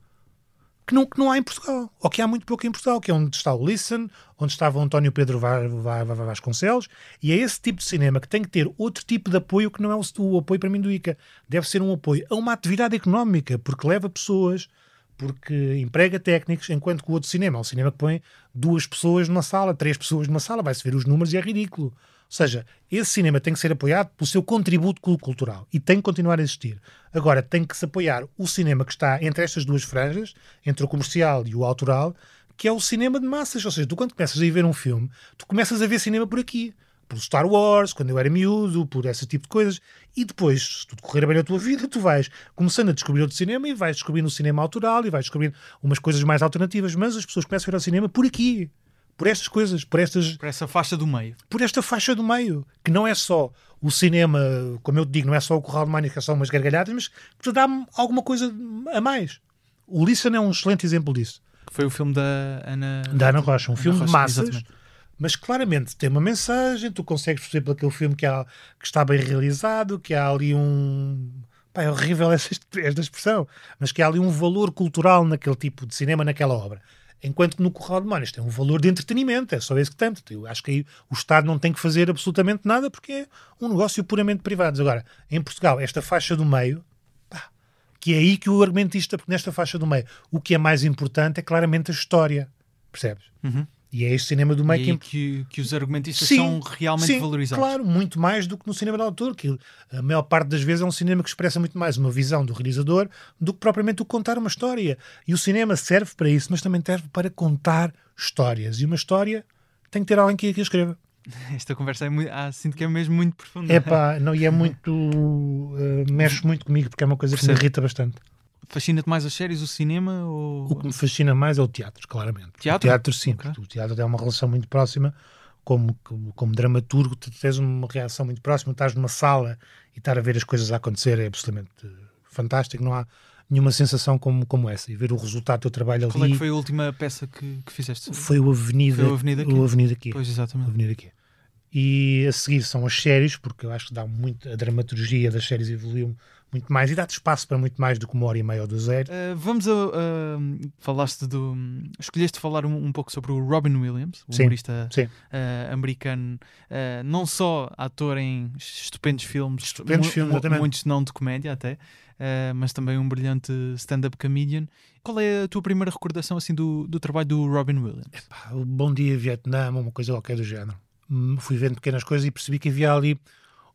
que não, que não há em Portugal, ou que há muito pouco em Portugal, que é onde está o Listen, onde estava o António Pedro Va- Va- Va- Vasconcelos, e é esse tipo de cinema que tem que ter outro tipo de apoio que não é o, o apoio para mim do ICA. Deve ser um apoio a uma atividade económica, porque leva pessoas, porque emprega técnicos, enquanto que o outro cinema é um cinema que põe duas pessoas numa sala, três pessoas numa sala, vai-se ver os números e é ridículo. Seja, esse cinema tem que ser apoiado pelo seu contributo cultural e tem que continuar a existir. Agora, tem que se apoiar o cinema que está entre estas duas franjas, entre o comercial e o autoral, que é o cinema de massas. Ou seja, tu quando começas a ir ver um filme, tu começas a ver cinema por aqui. Por Star Wars, quando eu era miúdo, por esse tipo de coisas. E depois, se tudo correr bem na tua vida, tu vais começando a descobrir outro cinema e vais descobrindo o cinema autoral e vais descobrindo umas coisas mais alternativas. Mas as pessoas começam a ver o cinema por aqui por estas coisas, por estas. Por essa faixa do meio. Por esta faixa do meio, que não é só o cinema, como eu te digo, não é só o Corral de Mania, que é só umas gargalhadas, mas que te dá alguma coisa a mais. O Listen é um excelente exemplo disso. Que foi o filme da Ana, da Ana Rocha, um Ana filme Rocha, de massas. exatamente. Mas claramente tem uma mensagem, tu consegues perceber pelo aquele filme que, há, que está bem realizado, que há ali um. Pá, é horrível <laughs> esta, esta expressão, mas que há ali um valor cultural naquele tipo de cinema, naquela obra. Enquanto no Corral de Mónias tem um valor de entretenimento, é só esse que. Portanto, Eu acho que aí o Estado não tem que fazer absolutamente nada porque é um negócio puramente privado. Agora, em Portugal, esta faixa do meio, pá, que é aí que o argumentista, porque nesta faixa do meio, o que é mais importante é claramente a história, percebes? Uhum. E é este cinema do meio aí que que, os argumentistas Sim, são realmente sim, valorizados. Claro, muito mais do que no cinema de autor, que a maior parte das vezes é um cinema que expressa muito mais uma visão do realizador do que propriamente o contar uma história. E o cinema serve para isso, mas também serve para contar histórias. E uma história tem que ter alguém que a escreva. <laughs> Esta conversa é muito, ah, sinto que é mesmo muito profunda. É pá, <laughs> não, e é muito. uh, mexe muito comigo porque é uma coisa que me irrita bastante. Fascina-te mais as séries, o cinema ou... O que me fascina mais é o teatro, claramente. Teatro? O teatro, sim. Ok. porque O teatro tem uma relação muito próxima. Como, como, como dramaturgo, tu tens uma reação muito próxima. Estás numa sala e estar a ver as coisas a acontecer é absolutamente fantástico. Não há nenhuma sensação como, como essa. E ver o resultado do teu trabalho Qual é ali que foi a última peça que, que fizeste? foi o Avenida, Foi o Avenida aqui? o Avenida aqui. Pois, O exatamente. Avenida aqui. E a seguir são as séries, porque eu acho que dá muito. A dramaturgia das séries evoluiu muito mais e dá-te espaço para muito mais do que uma hora e meia ou duas horas. Uh, vamos a. uh, falaste do. Escolheste falar um, um pouco sobre o Robin Williams, o humorista sim. uh, americano, uh, não só ator em estupendos filmes, Estupendos filmes, muitos não de comédia até, mas também um brilhante stand-up comedian. Qual é a tua primeira recordação assim do, do trabalho do Robin Williams? Pá, o Bom Dia Vietnã, uma coisa qualquer do género. Hum, Fui vendo pequenas coisas e percebi que havia ali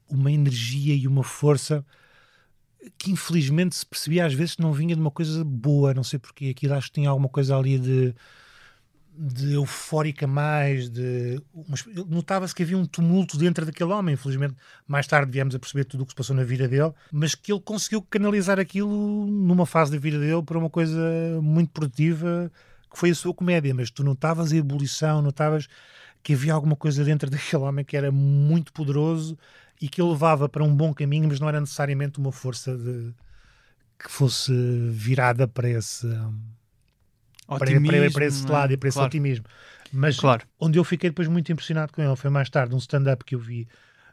uma energia e uma força que infelizmente se percebia às vezes que não vinha de uma coisa boa, não sei porquê. Aquilo acho que tinha alguma coisa ali de, de eufórica mais, de notava-se que havia um tumulto dentro daquele homem, infelizmente mais tarde viemos a perceber tudo o que se passou na vida dele, mas que ele conseguiu canalizar aquilo numa fase da vida dele para uma coisa muito produtiva, que foi a sua comédia, mas tu notavas a ebulição, notavas que havia alguma coisa dentro <laughs> daquele homem que era muito poderoso e que ele levava para um bom caminho, mas não era necessariamente uma força de que fosse virada para esse para, para, para esse é? lado e para esse Claro, otimismo. Mas Claro. onde eu fiquei depois muito impressionado com ele foi mais tarde um stand-up que eu vi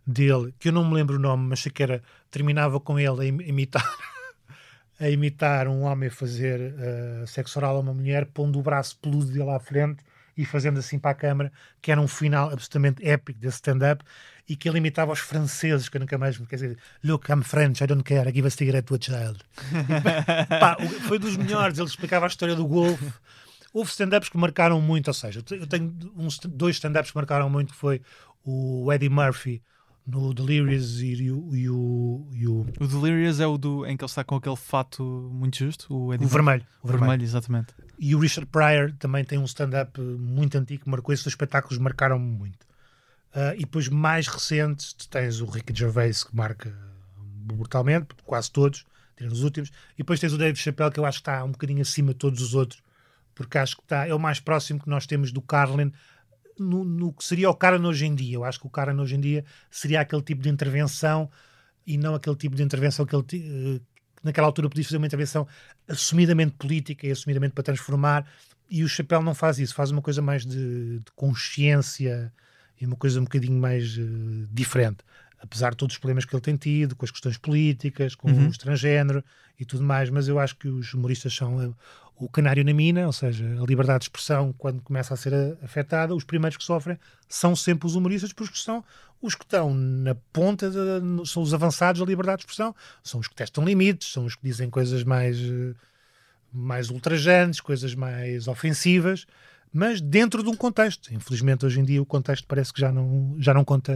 dele, que eu não me lembro o nome, mas sei que era, terminava com ele a im- imitar <laughs> a imitar um homem a fazer eh, sexo oral a uma mulher, pondo o braço peludo dele à frente e fazendo assim para a câmara, que era um final absolutamente épico desse stand-up e que ele imitava os franceses, que eu nunca mais me dizer, look, I'm French, I don't care, I give a cigarette to a child. E, <laughs> pá, foi dos melhores, ele explicava a história do golfe. Houve stand-ups que marcaram muito, ou seja, eu tenho uns, dois stand-ups que marcaram muito, que foi o Eddie Murphy no Delirious e, o- e o, e o, O Delirious é o do, em que ele está com aquele fato muito justo, o, Eddie o vermelho. O vermelho, exatamente. E o Richard Pryor também tem um stand-up muito antigo que marcou esses dois espetáculos, marcaram-me muito. Ah, e depois, mais recentes, tu tens o Ricky Gervais que marca brutalmente, quase todos, tirando os últimos. E depois tens o Dave Chappelle que eu acho que está um bocadinho acima de todos os outros, porque acho que está, é o mais próximo que nós temos do Carlin no, no que seria o Karen hoje em dia. Eu acho que o Karen hoje em dia seria aquele tipo de intervenção e não aquele tipo de intervenção que ele eh, que naquela altura podia fazer uma intervenção assumidamente política e assumidamente para transformar. E o Chapéu não faz isso, faz uma coisa mais de, de consciência e uma coisa um bocadinho mais eh, diferente. Apesar de todos os problemas que ele tem tido, com as questões políticas, com Uhum. o transgénero e tudo mais, mas eu acho que os humoristas são eh, o canário na mina, ou seja, a liberdade de expressão, quando começa a ser afetada, os primeiros que sofrem são sempre os humoristas, porque são os que estão na ponta, de- são os avançados da liberdade de expressão, são os que testam limites, são os que dizem coisas mais, eh, mais ultrajantes, coisas mais ofensivas, mas dentro de um contexto. Infelizmente, hoje em dia, o contexto parece que já não, já não conta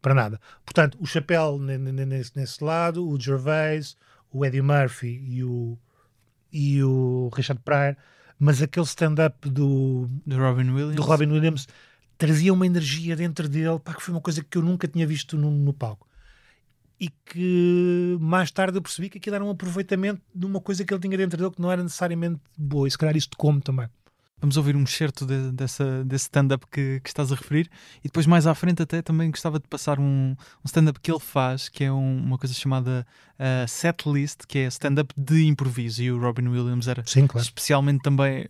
para nada. Portanto, o Chapéu nesse, nesse lado, o Gervais, o Eddie Murphy e o, e o Richard Pryor, mas aquele stand-up do, do Robin Williams, do Robin Williams trazia uma energia dentro dele pá, que foi uma coisa que eu nunca tinha visto no, no palco e que mais tarde eu percebi que aquilo era um aproveitamento de uma coisa que ele tinha dentro dele que não era necessariamente boa, e se calhar isto como também. Vamos ouvir um excerto de, dessa, desse stand-up que, que, estás a referir e depois mais à frente até também gostava de passar um, um stand-up que ele faz, que é um, uma coisa chamada uh, set list, que é stand-up de improviso e o Robin Williams era Sim, claro. especialmente também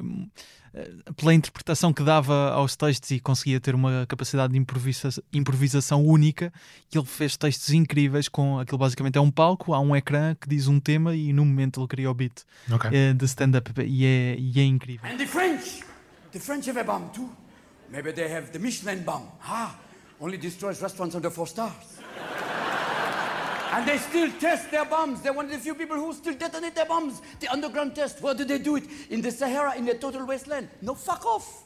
pela interpretação que dava aos textos e conseguia ter uma capacidade de improvisa improvisação única, que ele fez textos incríveis com aquilo basicamente é um palco, há um ecrã que diz um tema e no momento ele cria o beat okay. Eh, de stand-up e é, e é incrível. And the French, the French have a bomb too. Maybe they have the Michelin bomb. Ah, only destroys restaurants under four stars. And they still test their bombs. They're one of the few people who still detonate their bombs. The underground test. Where do they do it? In the Sahara, in the total wasteland. No, fuck off.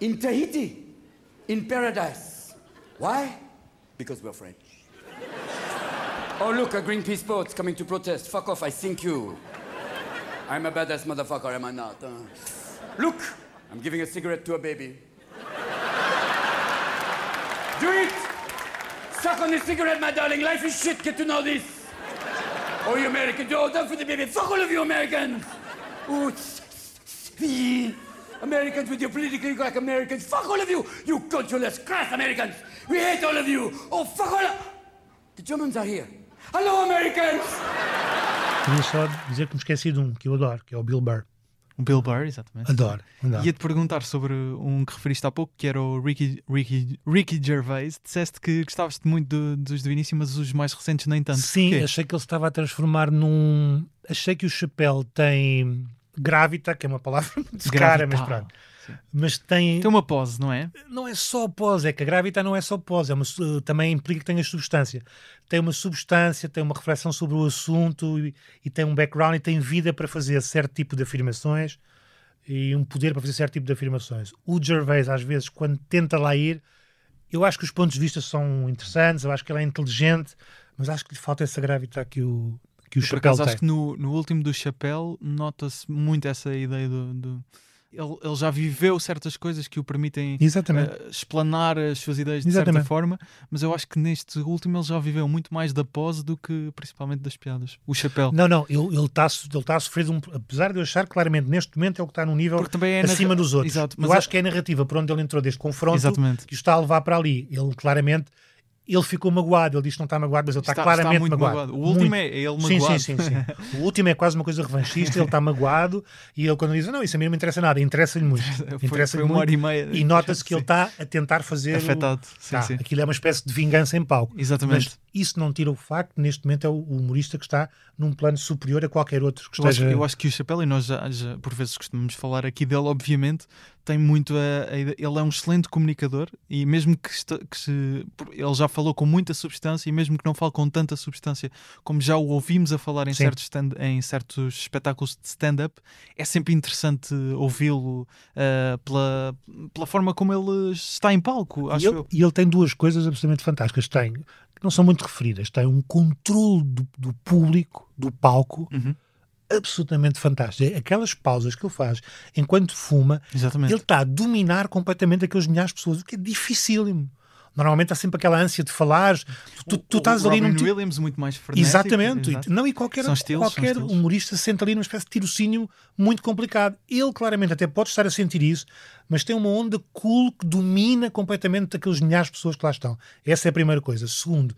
In Tahiti, in paradise. Why? Because we're French. <laughs> oh, look, a Greenpeace boat's coming to protest. Fuck off, I sink you. I'm a badass motherfucker, am I not? Look, I'm giving a cigarette to a baby. do it! Suck on the cigarette, my darling. Life is shit. Get to know this. Oh, you Americans. Oh, don't for the baby. Fuck all of you Americans. Oh, Americans with your politically correct Americans. Fuck all of you. You cultureless, crass Americans. We hate all of you. Oh, fuck all. The Germans are here. Hello, Americans. Queria só dizer que me esqueci de um que eu adoro, que é o Bill Burr. O Bill Burr, exatamente. Adoro. adoro. Ia-te perguntar sobre um que referiste há pouco, que era o Ricky, Ricky, Ricky Gervais. Disseste que gostavas muito do, dos do início, mas os mais recentes nem tanto. Sim, Porquê? achei que ele estava a transformar num. Achei que o chapéu tem grávita, que é uma palavra <laughs> muito cara, mas pronto. Mas tem. Tem uma pose, não é? Não é só pose, é que a grávida não é só pose, é uma, também implica que tenha substância. Tem uma substância, tem uma reflexão sobre o assunto e, e tem um background e tem vida para fazer certo tipo de afirmações e um poder para fazer certo tipo de afirmações. O Gervais, às vezes, quando tenta lá ir, eu acho que os pontos de vista são interessantes, eu acho que ele é inteligente, mas acho que lhe falta essa grávida que o, que o Chapéu tem. acho que no, no último do Chapéu nota-se muito essa ideia do, do ele, ele, já viveu certas coisas que o permitem uh, explanar as suas ideias de Exatamente. certa forma, mas eu acho que neste último ele já viveu muito mais da pose do que principalmente das piadas. O chapéu. Não, não, ele está ele tá a sofrer, um, apesar de eu achar claramente neste momento é o que está num nível é acima dos outros. Exato, eu é... acho que é a narrativa por onde ele entrou deste confronto Exatamente. que o está a levar para ali. Ele claramente ele ficou magoado, ele diz que não está magoado, mas ele está, está claramente está magoado. magoado. O último muito. é ele magoado. Sim, sim, sim, sim. <laughs> o último é quase uma coisa revanchista, ele está magoado e ele quando diz, não, isso a mim não me interessa nada, interessa-lhe muito. Interessa foi, foi uma hora e meia. E nota-se que ele está a tentar fazer... Afetado, o... sim, tá, sim. Aquilo é uma espécie de vingança em palco. Exatamente. Mas isso não tira o facto neste momento é o humorista que está num plano superior a qualquer outro que eu esteja... Acho, eu acho que o Chapéu, e nós já, já, por vezes costumamos falar aqui dele, obviamente, tem muito a, a, ele é um excelente comunicador e mesmo que, que se, ele já falou com muita substância e mesmo que não fale com tanta substância como já o ouvimos a falar em, certos, stand, em certos espetáculos de stand-up é sempre interessante ouvi-lo uh, pela, pela forma como ele está em palco acho e, ele, e ele tem duas coisas absolutamente fantásticas. Tem, que não são muito referidas tem um controle do, do público do palco uhum absolutamente fantástico. Aquelas pausas que ele faz enquanto fuma, Exatamente. ele está a dominar completamente aqueles milhares de pessoas, o que é dificílimo. Normalmente há sempre aquela ânsia de falar. Tu, tu, estás o ali num. Williams muito mais frenético. Exatamente. Exato. Não, e qualquer, estilos, qualquer humorista sente ali numa espécie de tirocínio muito complicado. Ele claramente até pode estar a sentir isso, mas tem uma onda cool que domina completamente aqueles milhares de pessoas que lá estão. Essa é a primeira coisa. Segundo,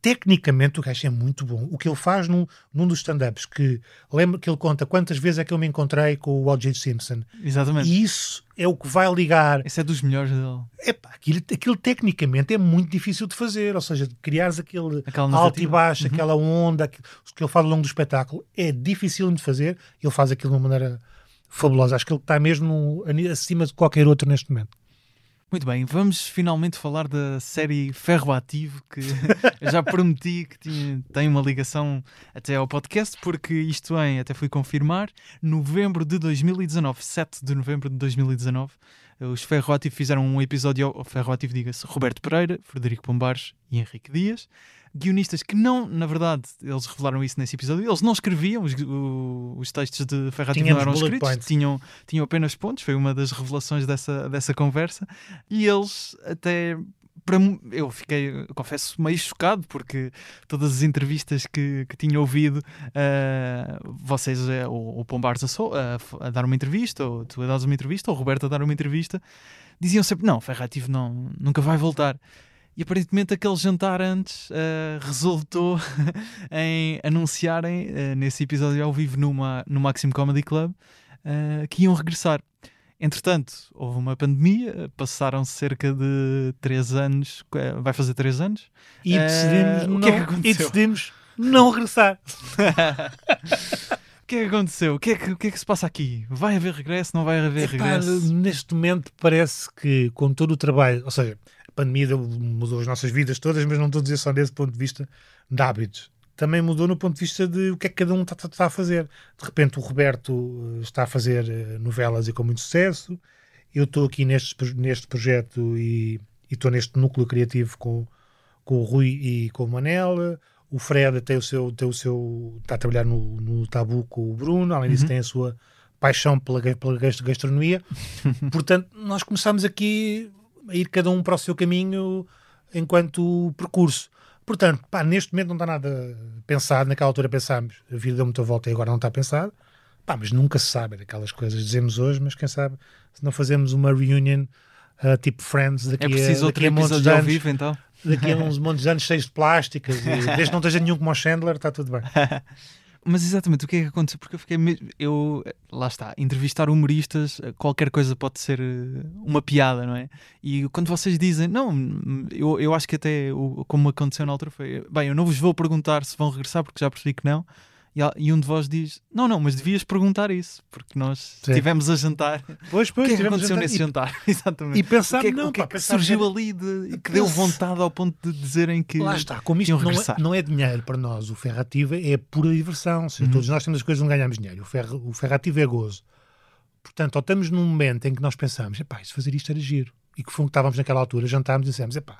tecnicamente o gajo é muito bom. O que ele faz num, num dos stand-ups, que lembro que ele conta quantas vezes é que eu me encontrei com o O.J. Simpson. Exatamente. E isso é o que vai ligar. Esse é dos melhores dele. Epá, aquilo, aquilo tecnicamente é muito difícil de fazer, ou seja, criares aquele alto e baixo, uhum. aquela onda que, que ele faz ao longo do espetáculo, é difícil de fazer. Ele faz aquilo de uma maneira fabulosa. Acho que ele está mesmo acima de qualquer outro neste momento. Muito bem, vamos finalmente falar da série Ferro Ativo, que <laughs> já prometi que tinha, tem uma ligação até ao podcast, porque isto em, até fui confirmar, novembro de 2019, 7 de novembro de 2019, os Ferro Ativo fizeram um episódio, ao Ferro Ativo, diga-se, Roberto Pereira, Frederico Pombares e Henrique Dias, guionistas que não, na verdade, eles revelaram isso nesse episódio, eles não escreviam os, os textos de Ferrati não eram escritos, tinham, tinham apenas pontos, foi uma das revelações dessa, dessa conversa, e eles até para eu fiquei, confesso, meio chocado porque todas as entrevistas que, que tinha ouvido, uh, vocês, uh, o, o Pombares a, so, a, a, dar uma entrevista, ou tu a dar uma entrevista, ou o Roberto a dar uma entrevista, diziam sempre: Não, Ferrativo não, nunca vai voltar. E aparentemente aquele jantar antes uh, resultou <laughs> em anunciarem uh, nesse episódio ao vivo numa, no Maxim Comedy Club uh, que iam regressar. Entretanto, houve uma pandemia, passaram cerca de 3 anos, vai fazer 3 anos. E decidimos, não, que é que e decidimos não regressar. <laughs> O que é que aconteceu? O que é que, o que é que se passa aqui? Vai haver regresso? Não vai haver Epá, regresso? Neste momento parece que com todo o trabalho, ou seja, pandemia mudou as nossas vidas todas, mas não estou a dizer só desse ponto de vista de hábitos. Também mudou no ponto de vista de o que é que cada um está, está, está a fazer. De repente o Roberto eh, está a fazer eh, novelas e com muito sucesso. Eu estou aqui neste, neste projeto e, e estou neste núcleo criativo com, com o Rui e com o Manel. O Fred tem o seu, tem o seu está a trabalhar no, no Tabu com o Bruno, além disso uhum. tem a sua paixão pela, pela gastronomia. <laughs> Portanto, nós começamos aqui a ir cada um para o seu caminho enquanto percurso. Portanto, pá, neste momento não está nada pensado. Naquela altura pensámos, a vida deu muita volta e agora não está pensado. Pá, mas nunca se sabe daquelas coisas. Dizemos hoje, mas quem sabe se não fazemos uma reunion uh, tipo Friends daqui é preciso a, daqui a montes de anos. Vivo, então. Daqui a uns montes de anos cheios de plásticas. E, desde que não esteja nenhum como o Chandler, está tudo bem. <laughs> Mas exatamente, o que é que aconteceu? Porque eu fiquei. Eu, lá está, entrevistar humoristas, qualquer coisa pode ser eh, uma piada, não é? E quando vocês dizem, não, eu, eu acho que até como aconteceu na altura foi, bem, eu não vos vou perguntar se vão regressar porque já percebi que não, e, um de vós diz: Não, não, mas devias perguntar isso, porque nós estivemos a jantar. Pois, pois, o que é que aconteceu nesse jantar? <laughs> Exatamente. E pensar, o que é, não, o que, é que surgiu que... ali de, e que deu vontade ao ponto de dizerem que. Lá está, como isto não é, não é, dinheiro para nós, o ferrativa é pura diversão. Seja, uhum. Todos nós temos as coisas não ganhamos dinheiro. O, ferro, o ferrativo é gozo. Portanto, ou estamos num momento em que nós pensamos, epá, se fazer isto era giro. E que foi que estávamos naquela altura, jantámos e dissemos, epá,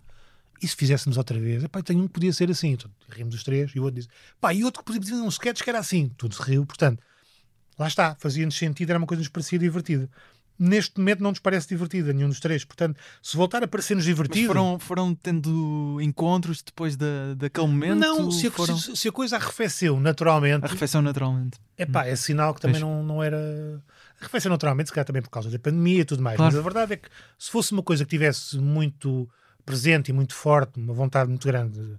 e se fizéssemos outra vez? Epá, tenho um que podia ser assim. Então, rimos os três e o outro disse, pá, e outro que podia fazer um sketch que era assim. Tudo se riu, portanto, lá está, fazia-nos sentido, era uma coisa que nos parecia divertida. Neste momento não nos parece divertida, nenhum dos três. Portanto, se voltar a parecer-nos divertido. Mas foram, foram tendo encontros depois da, daquele momento? Não, se a, foram... se, se a coisa arrefeceu naturalmente. Arrefeceu naturalmente. Epá, é sinal que também não, não era. Arrefeceu naturalmente, se calhar também por causa da pandemia e tudo mais. Claro. Mas a verdade é que se fosse uma coisa que tivesse muito presente e muito forte, uma vontade muito grande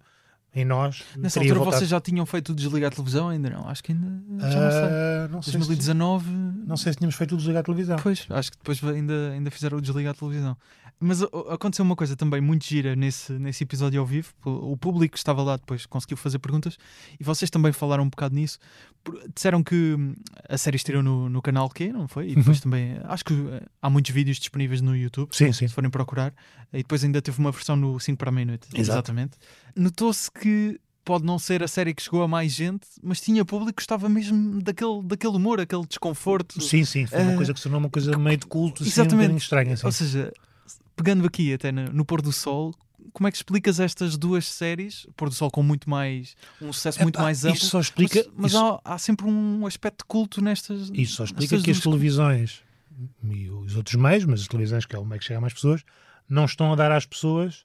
em nós. Nessa altura voltado... vocês já tinham feito desligar a televisão ainda não? Acho que ainda já não sei. Uh, não 2019 sei se... não sei se tínhamos feito o desligar a televisão. Pois, acho que depois ainda, ainda fizeram o desligar a televisão. Mas aconteceu uma coisa também muito gira nesse, nesse episódio ao vivo. O público que estava lá depois conseguiu fazer perguntas e vocês também falaram um bocado nisso. Disseram que hum, a série estreou no, no canal Q, não foi? E depois uhum. também acho que eh, há muitos vídeos disponíveis no YouTube, sim, sim. se forem procurar. E depois ainda teve uma versão no 5 para a meia-noite. Exatamente. Notou-se que pode não ser a série que chegou a mais gente, mas tinha público que gostava mesmo daquele, daquele humor, aquele desconforto. Sim, sim, foi uma uh, coisa que se tornou uma coisa meio de culto, assim, exatamente. um estranha. Assim. Ou seja, pegando aqui até no, no Pôr do Sol, como é que explicas estas duas séries? Pôr do Sol com muito mais um sucesso muito mais amplo. Isso só explica. Mas, mas isso, há, há, sempre um aspecto de culto nestas. Isso só explica que as televisões e os outros meios, mas as televisões, que é o meio que chega a mais pessoas, não estão a dar às pessoas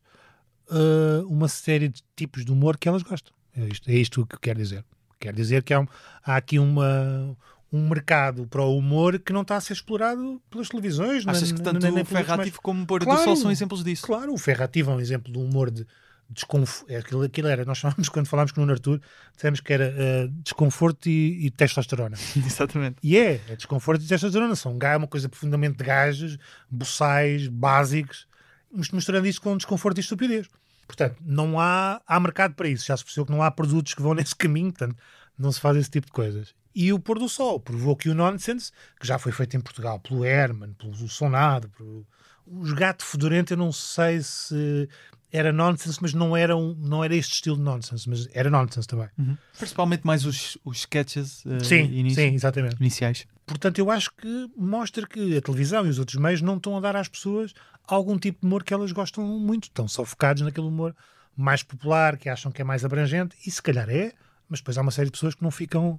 uh, uma série de tipos de humor que elas gostam. É isto, é isto que quero dizer. Quer dizer que há, há aqui uma, um mercado para o humor que não está a ser explorado pelas televisões. Achas nem, que tanto nem, nem o Ferrativo como o Pôr claro, do Sol são exemplos disso? Claro, o Ferrativo é um exemplo de humor de desconforto. É, aquilo, aquilo era, nós chamamos, quando falámos com o Nuno Artur, dissemos que era uh, desconforto e, e, testosterona. <laughs> Exatamente. E é, é desconforto e testosterona. São é uma coisa profundamente de gajos, boçais, básicos, misturando isso com desconforto e estupidez. Portanto, não há, há mercado para isso. Já se percebeu que não há produtos que vão <laughs> nesse caminho, portanto, não se faz esse tipo de coisas e o pôr do sol. Provou que o Nonsense, que já foi feito em Portugal pelo Herman, pelo Sonado, pelo Os Gato Fedorento, eu não sei se era nonsense, mas não era, um, não era este estilo de nonsense, mas era nonsense também. Uhum. Principalmente mais os, os sketches uh, sim, sim, exatamente. iniciais. Portanto, eu acho que mostra que a televisão e os outros meios não estão a dar às pessoas algum tipo de humor que elas gostam muito. Estão só focados naquele humor mais popular, que acham que é mais abrangente, e se calhar é, mas depois há uma série de pessoas que não ficam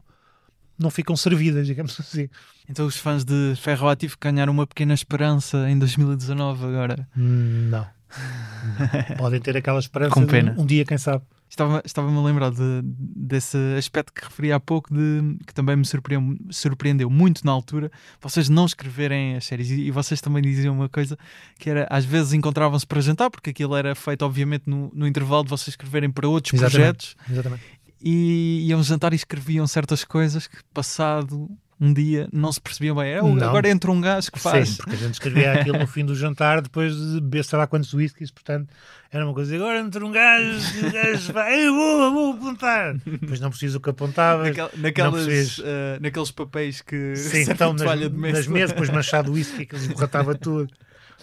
não ficam servidas, <laughs> digamos assim. Então os fãs de Ferro Ativo ganharam uma pequena esperança em 2019 agora? Hum, não. <laughs> Podem ter aquela esperança Com pena. Um, um dia, quem sabe. Estava-me estava a lembrar de, desse aspecto que referi há pouco, de, que também me surpreendeu, surpreendeu, muito na altura, vocês não escreverem as séries. E, e, vocês também diziam uma coisa que era, às vezes encontravam-se para jantar, porque aquilo era feito, obviamente, no, no intervalo de vocês escreverem para outros Exatamente. projetos. Exatamente. E iam jantar e escreviam certas coisas que, passado um dia não se percebia bem. É, agora entra um gajo que faz. Sim, porque a gente escrevia aquilo no fim do jantar, depois de beber sei lá quantos whiskies, portanto era uma coisa. Agora entra um gajo, um gajo vai, eu vou, eu vou apontar. Depois não preciso o que apontava. Naquel, naquelas, uh, naqueles papéis que. Sim, <laughs> então nas, de nas mesas, depois manchado whisky, que borratava tudo.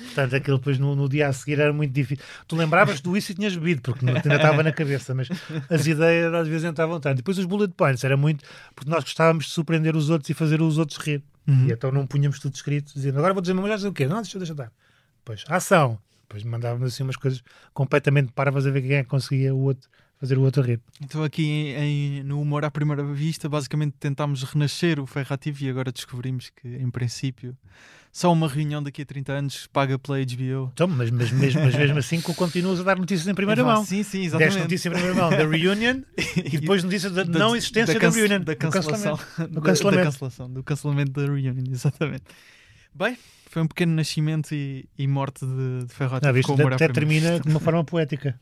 Portanto, aquilo depois no, no, dia a seguir era muito difícil. Tu lembravas do isso e tinhas bebido, porque ainda <laughs> estava na cabeça, mas as ideias às vezes entravam tanto. Depois os bullet points era muito porque nós gostávamos de surpreender os outros e fazer os outros rir. Uhum. E então não punhamos tudo escrito, dizendo agora vou dizer, mas já dizer o quê? Não, deixa, deixa estar. Pois, ação. Depois mandávamos assim umas coisas completamente parvas a ver quem é que conseguia o outro fazer o outro rir. Então aqui em, em, no Humor à Primeira Vista, basicamente tentámos renascer o Ferrativo e agora descobrimos que, em princípio, só uma reunião daqui a 30 anos paga pela HBO. Então, mas, mas, mesmo, mas mesmo <laughs> assim continuas a dar notícias em primeira mão. Sim, sim, exatamente. Deste notícia em primeira mão da Reunion e depois notícia da, <laughs> da não existência da, da Reunion. Da cancelação. Do <laughs> cancelamento. Da, cancelação, do cancelamento da Reunion, exatamente. Bem, foi um pequeno nascimento e, e morte de, de Ferro Não, visto, até termina de uma forma poética.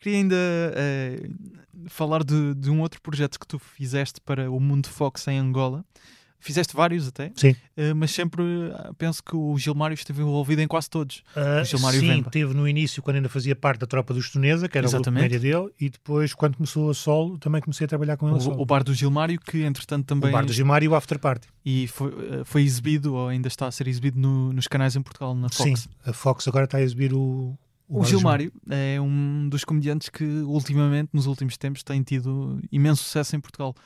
Queria ainda uh, falar de, de um outro projeto que tu fizeste para o Mundo Fox em Angola. Fizeste vários até, sim. Uh, mas sempre uh, penso que o Gilmário esteve envolvido em quase todos. Uh, o Gilmário sim, Vemba. teve no início, quando ainda fazia parte da tropa do Estonesa, que era Exatamente. o grupo dele, e depois, quando começou a solo, também comecei a trabalhar com ele. O, o bar do Gilmário, que entretanto também. O bar do Gilmário e o After Party. E foi, foi exibido, ou ainda está a ser exibido no, nos canais em Portugal, na Fox. Sim, a Fox agora está a exibir o. O, o Gilmário é um dos comediantes que ultimamente, nos últimos tempos, tem tido imenso sucesso em Portugal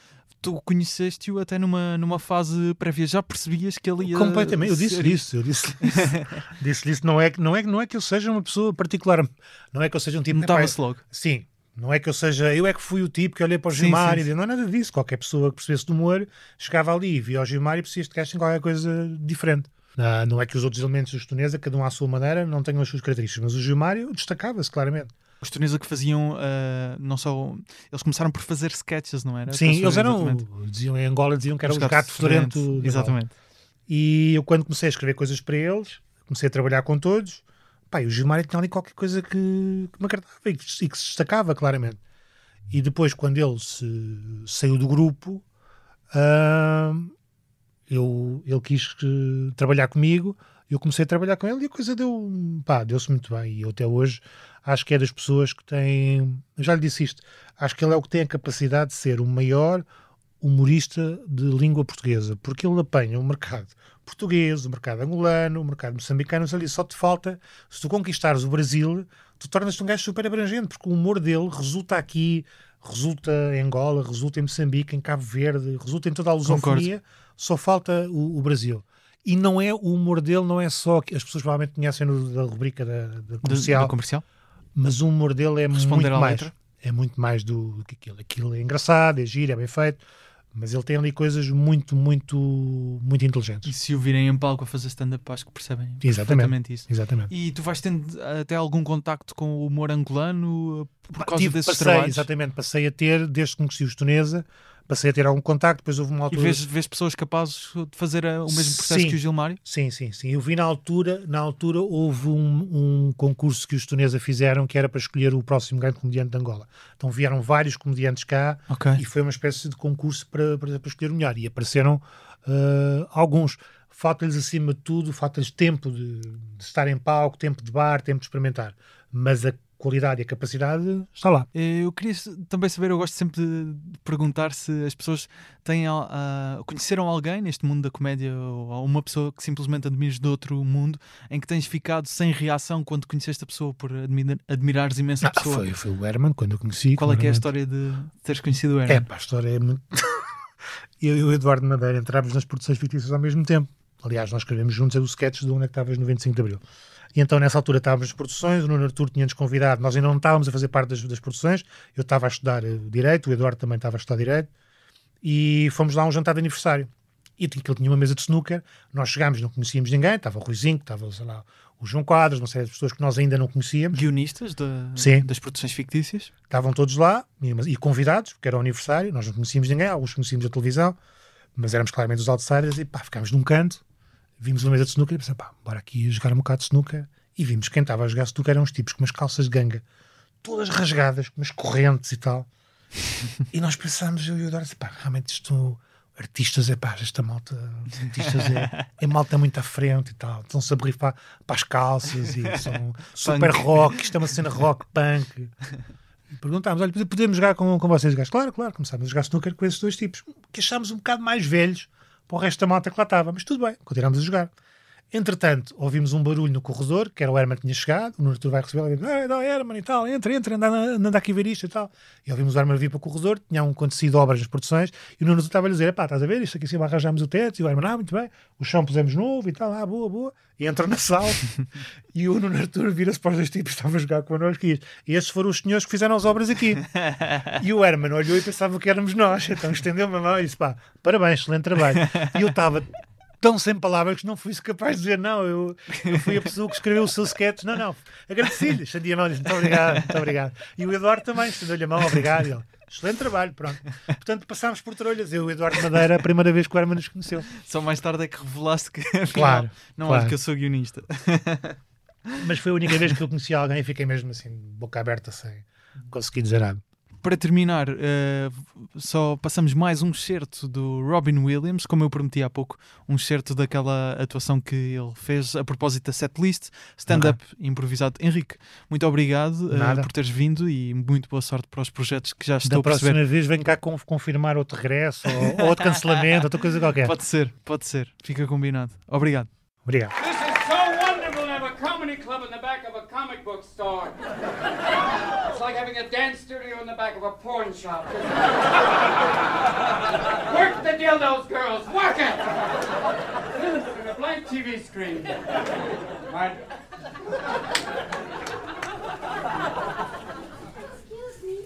tu conheceste-o até numa, numa fase prévia, já percebias que ele ia. Completamente, eu disse isso, eu disse <laughs> disse isso. Não é, não, é, não é que eu seja uma pessoa particular, não é que eu seja um tipo. Notava-se logo. Sim, não é que eu seja, eu é que fui o tipo que olhei para o Gilmar e não é nada disso. Qualquer pessoa que percebesse do humor chegava ali e via o Gilmar e este gajo em qualquer coisa diferente. Uh, não é que os outros elementos do Estonesa, cada um à sua maneira, não tenham as suas características, mas o Gilmário destacava-se claramente. Os Tunisa que faziam, uh, não só. Eles começaram por fazer sketches, não era? Sim, eles eram. Diziam, em Angola diziam que era os, os gato fedorento. Exatamente. E eu, quando comecei a escrever coisas para eles, comecei a trabalhar com todos. Pá, e o Gilmário tinha ali qualquer coisa que, que me agradava e que, e que, se destacava claramente. E depois, quando ele se, saiu do grupo, uh, eu, ele quis uh, trabalhar comigo. Eu comecei a trabalhar com ele e a coisa deu, pá, deu-se muito bem. E eu até hoje acho que é das pessoas que têm. Já lhe disse isto. Acho que ele é o que tem a capacidade de ser o maior humorista de língua portuguesa, porque ele apanha o mercado português, o mercado angolano, o mercado moçambicano, ali só te falta, se tu conquistares o Brasil, tu tornas-te um gajo super abrangente, porque o humor dele resulta aqui, resulta em Angola, resulta em Moçambique, em Cabo Verde, resulta em toda a lusofonia, só falta o, o, Brasil. E não é o humor dele, não é só que as pessoas provavelmente conhecem no, da rubrica da, da comercial. Comercial? mas o humor dele é Responder muito mais. Letra. É muito mais do, do, que aquilo. Aquilo é engraçado, é giro, é bem feito, mas ele tem ali coisas muito, muito, muito inteligentes. E se o virem em palco a fazer stand-up, acho que percebem exatamente isso. Exatamente. E tu vais tendo até algum contacto com o humor angolano por causa Tive, desses passei, trabalhos? Exatamente, passei a ter, desde que conheci o Estonesa, passei a ter algum contacto, depois houve uma altura... E vês, vês pessoas capazes de fazer o mesmo processo sim, que o Gilmário? Sim, sim, sim. Eu vi na altura, na altura houve um, um concurso que os Tunesa fizeram que era para escolher o próximo grande comediante de Angola. Então vieram vários comediantes cá okay. e foi uma espécie de concurso para, para, para escolher o melhor. E apareceram uh, alguns. Falta-lhes acima de tudo, falta-lhes tempo de, de estar em palco, tempo de bar, tempo de experimentar. Mas a qualidade e a capacidade está lá. Eh, Eu queria também saber, eu gosto sempre de perguntar se as pessoas têm, ah, conheceram alguém neste mundo da comédia ou uma pessoa que simplesmente admires de outro mundo em que tens ficado sem reação quando conheceste a pessoa por admira- admirares imenso a Ah, pessoa. foi, foi o Herman, quando eu conheci. Qual é que é a história de teres conhecido o É, Herman? pá, a história é muito. <laughs> eu e o Eduardo Madeira entrámos nas produções fictícias ao mesmo tempo. Aliás, nós escrevemos juntos os sketches de onde é que estavas no 25 de Abril. E então, nessa altura, estávamos nas produções, o Nuno Artur tinha-nos convidado, nós ainda não estávamos a fazer parte das, das produções, eu estava a estudar eh, Direito, o Eduardo também estava a estudar Direito, e fomos lá a um jantar de aniversário. E aquilo tinha uma mesa de snooker, nós chegámos, não conhecíamos ninguém, estava o Ruizinho, estava, sei lá, o João Quadros, uma série de pessoas que nós ainda não conhecíamos. Guionistas da- Sim. das produções fictícias? Estavam todos lá e, convidados, porque era o aniversário, nós não conhecíamos ninguém, alguns conhecíamos da televisão, mas éramos claramente os outsiders e pá, ficámos num canto, vimos uma mesa de snooker e pensamos, pá, bora aqui jogar um bocado de snooker e vimos quem estava a jogar snooker eram uns tipos com umas calças de ganga, todas rasgadas, com umas correntes e tal. e nós pensámos, eu e o assim, pá, realmente isto, artistas, é pá, esta malta, artistas é, é malta muito à frente e tal, estão-se a borrifar para as calças e são super rock, isto é uma cena rock, punk. E perguntámos, olha, podemos jogar com, com vocês? Gajos, claro, claro, começámos a jogar snooker com esses dois tipos, que achámos um bocado mais velhos para o resto da malta que lá estava, mas tudo bem, continuámos a jogar. Entretanto, ouvimos um barulho no corredor, que era o Herman que tinha chegado, o Nuno Artur vai receber, ele diz, ah, não, Herman e tal, entra, entra, anda, anda aqui ver isto e tal. E ouvimos o Herman vir para o corredor, tinham acontecido obras nas produções, e o Nuno Artur estava a dizer, pá, estás a ver, isto aqui acima arranjámos o teto, e o Herman, ah, muito bem, o chão pusemos novo e tal, ah, boa, boa, e entra na sala, <laughs> e o Nuno Artur vira-se para os dois tipos que estavam a jogar connosco e diz, e estes foram os senhores que fizeram as obras aqui. <laughs> E o Herman olhou e pensava que éramos nós, então estendeu-me a mão e disse, pá, parabéns, excelente trabalho. E eu estava tão sem palavras que não fui capaz de dizer não. Eu, eu fui a pessoa que escreveu o seu sketch. Não, não. Agradeci-lhe. Estendi a mão disse muito obrigado, muito obrigado. E o Eduardo também estendeu-lhe a mão, obrigado. Ele, excelente trabalho, pronto. Portanto, passámos por trolhas. Eu e o Eduardo Madeira, a primeira vez que o Herman nos conheceu. Só mais tarde é que revelaste que <laughs> Claro, não claro. olha que eu sou guionista. Mas foi a única vez que eu conheci alguém e fiquei mesmo assim, boca aberta, sem conseguir dizer nada. Para terminar, eh, só passamos mais um excerto do Robin Williams, como eu prometi há pouco, um excerto daquela atuação que ele fez a propósito da setlist, stand-up improvisado. Henrique, muito obrigado Nada. por teres vindo e muito boa sorte para os projetos que já estou Da a perceber. próxima vez venho cá con- confirmar outro regresso ou, ou outro cancelamento, outra coisa qualquer. Pode ser, pode ser, fica combinado. Obrigado. Obrigado. This is so wonderful to have a comedy club in the back of a comic book store. It's like having a dance studio in the back of a porn shop. <laughs> work the dildos, girls, work it! and a blank TV screen. My, Excuse me.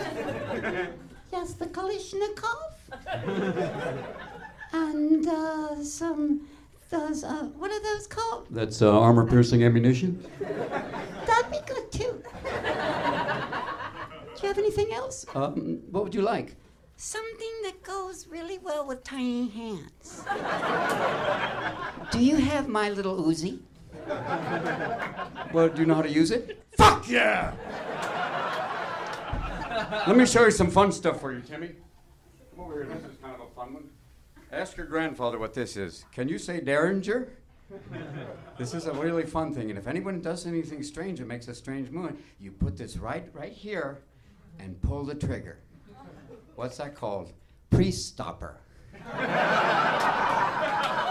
<laughs> Yes, the Kalishnikov. <laughs> and uh, some, those, uh, what are those called? That's uh, armor piercing ammunition. That'd be good too. Do you have anything else? Um, what would you like? Something that goes really well with tiny hands. Do you have my little Uzi? well, do you know how to use it? fuck yeah! Let me show you some fun stuff for you, Timmy. Come over here. This is kind of a fun one. Ask your grandfather what this is. Can you say Derringer? <laughs> This is a really fun thing, and if anyone does anything strange and makes a strange movement, you put this right, right here, and pull the trigger. What's that called? Priest stopper. <laughs>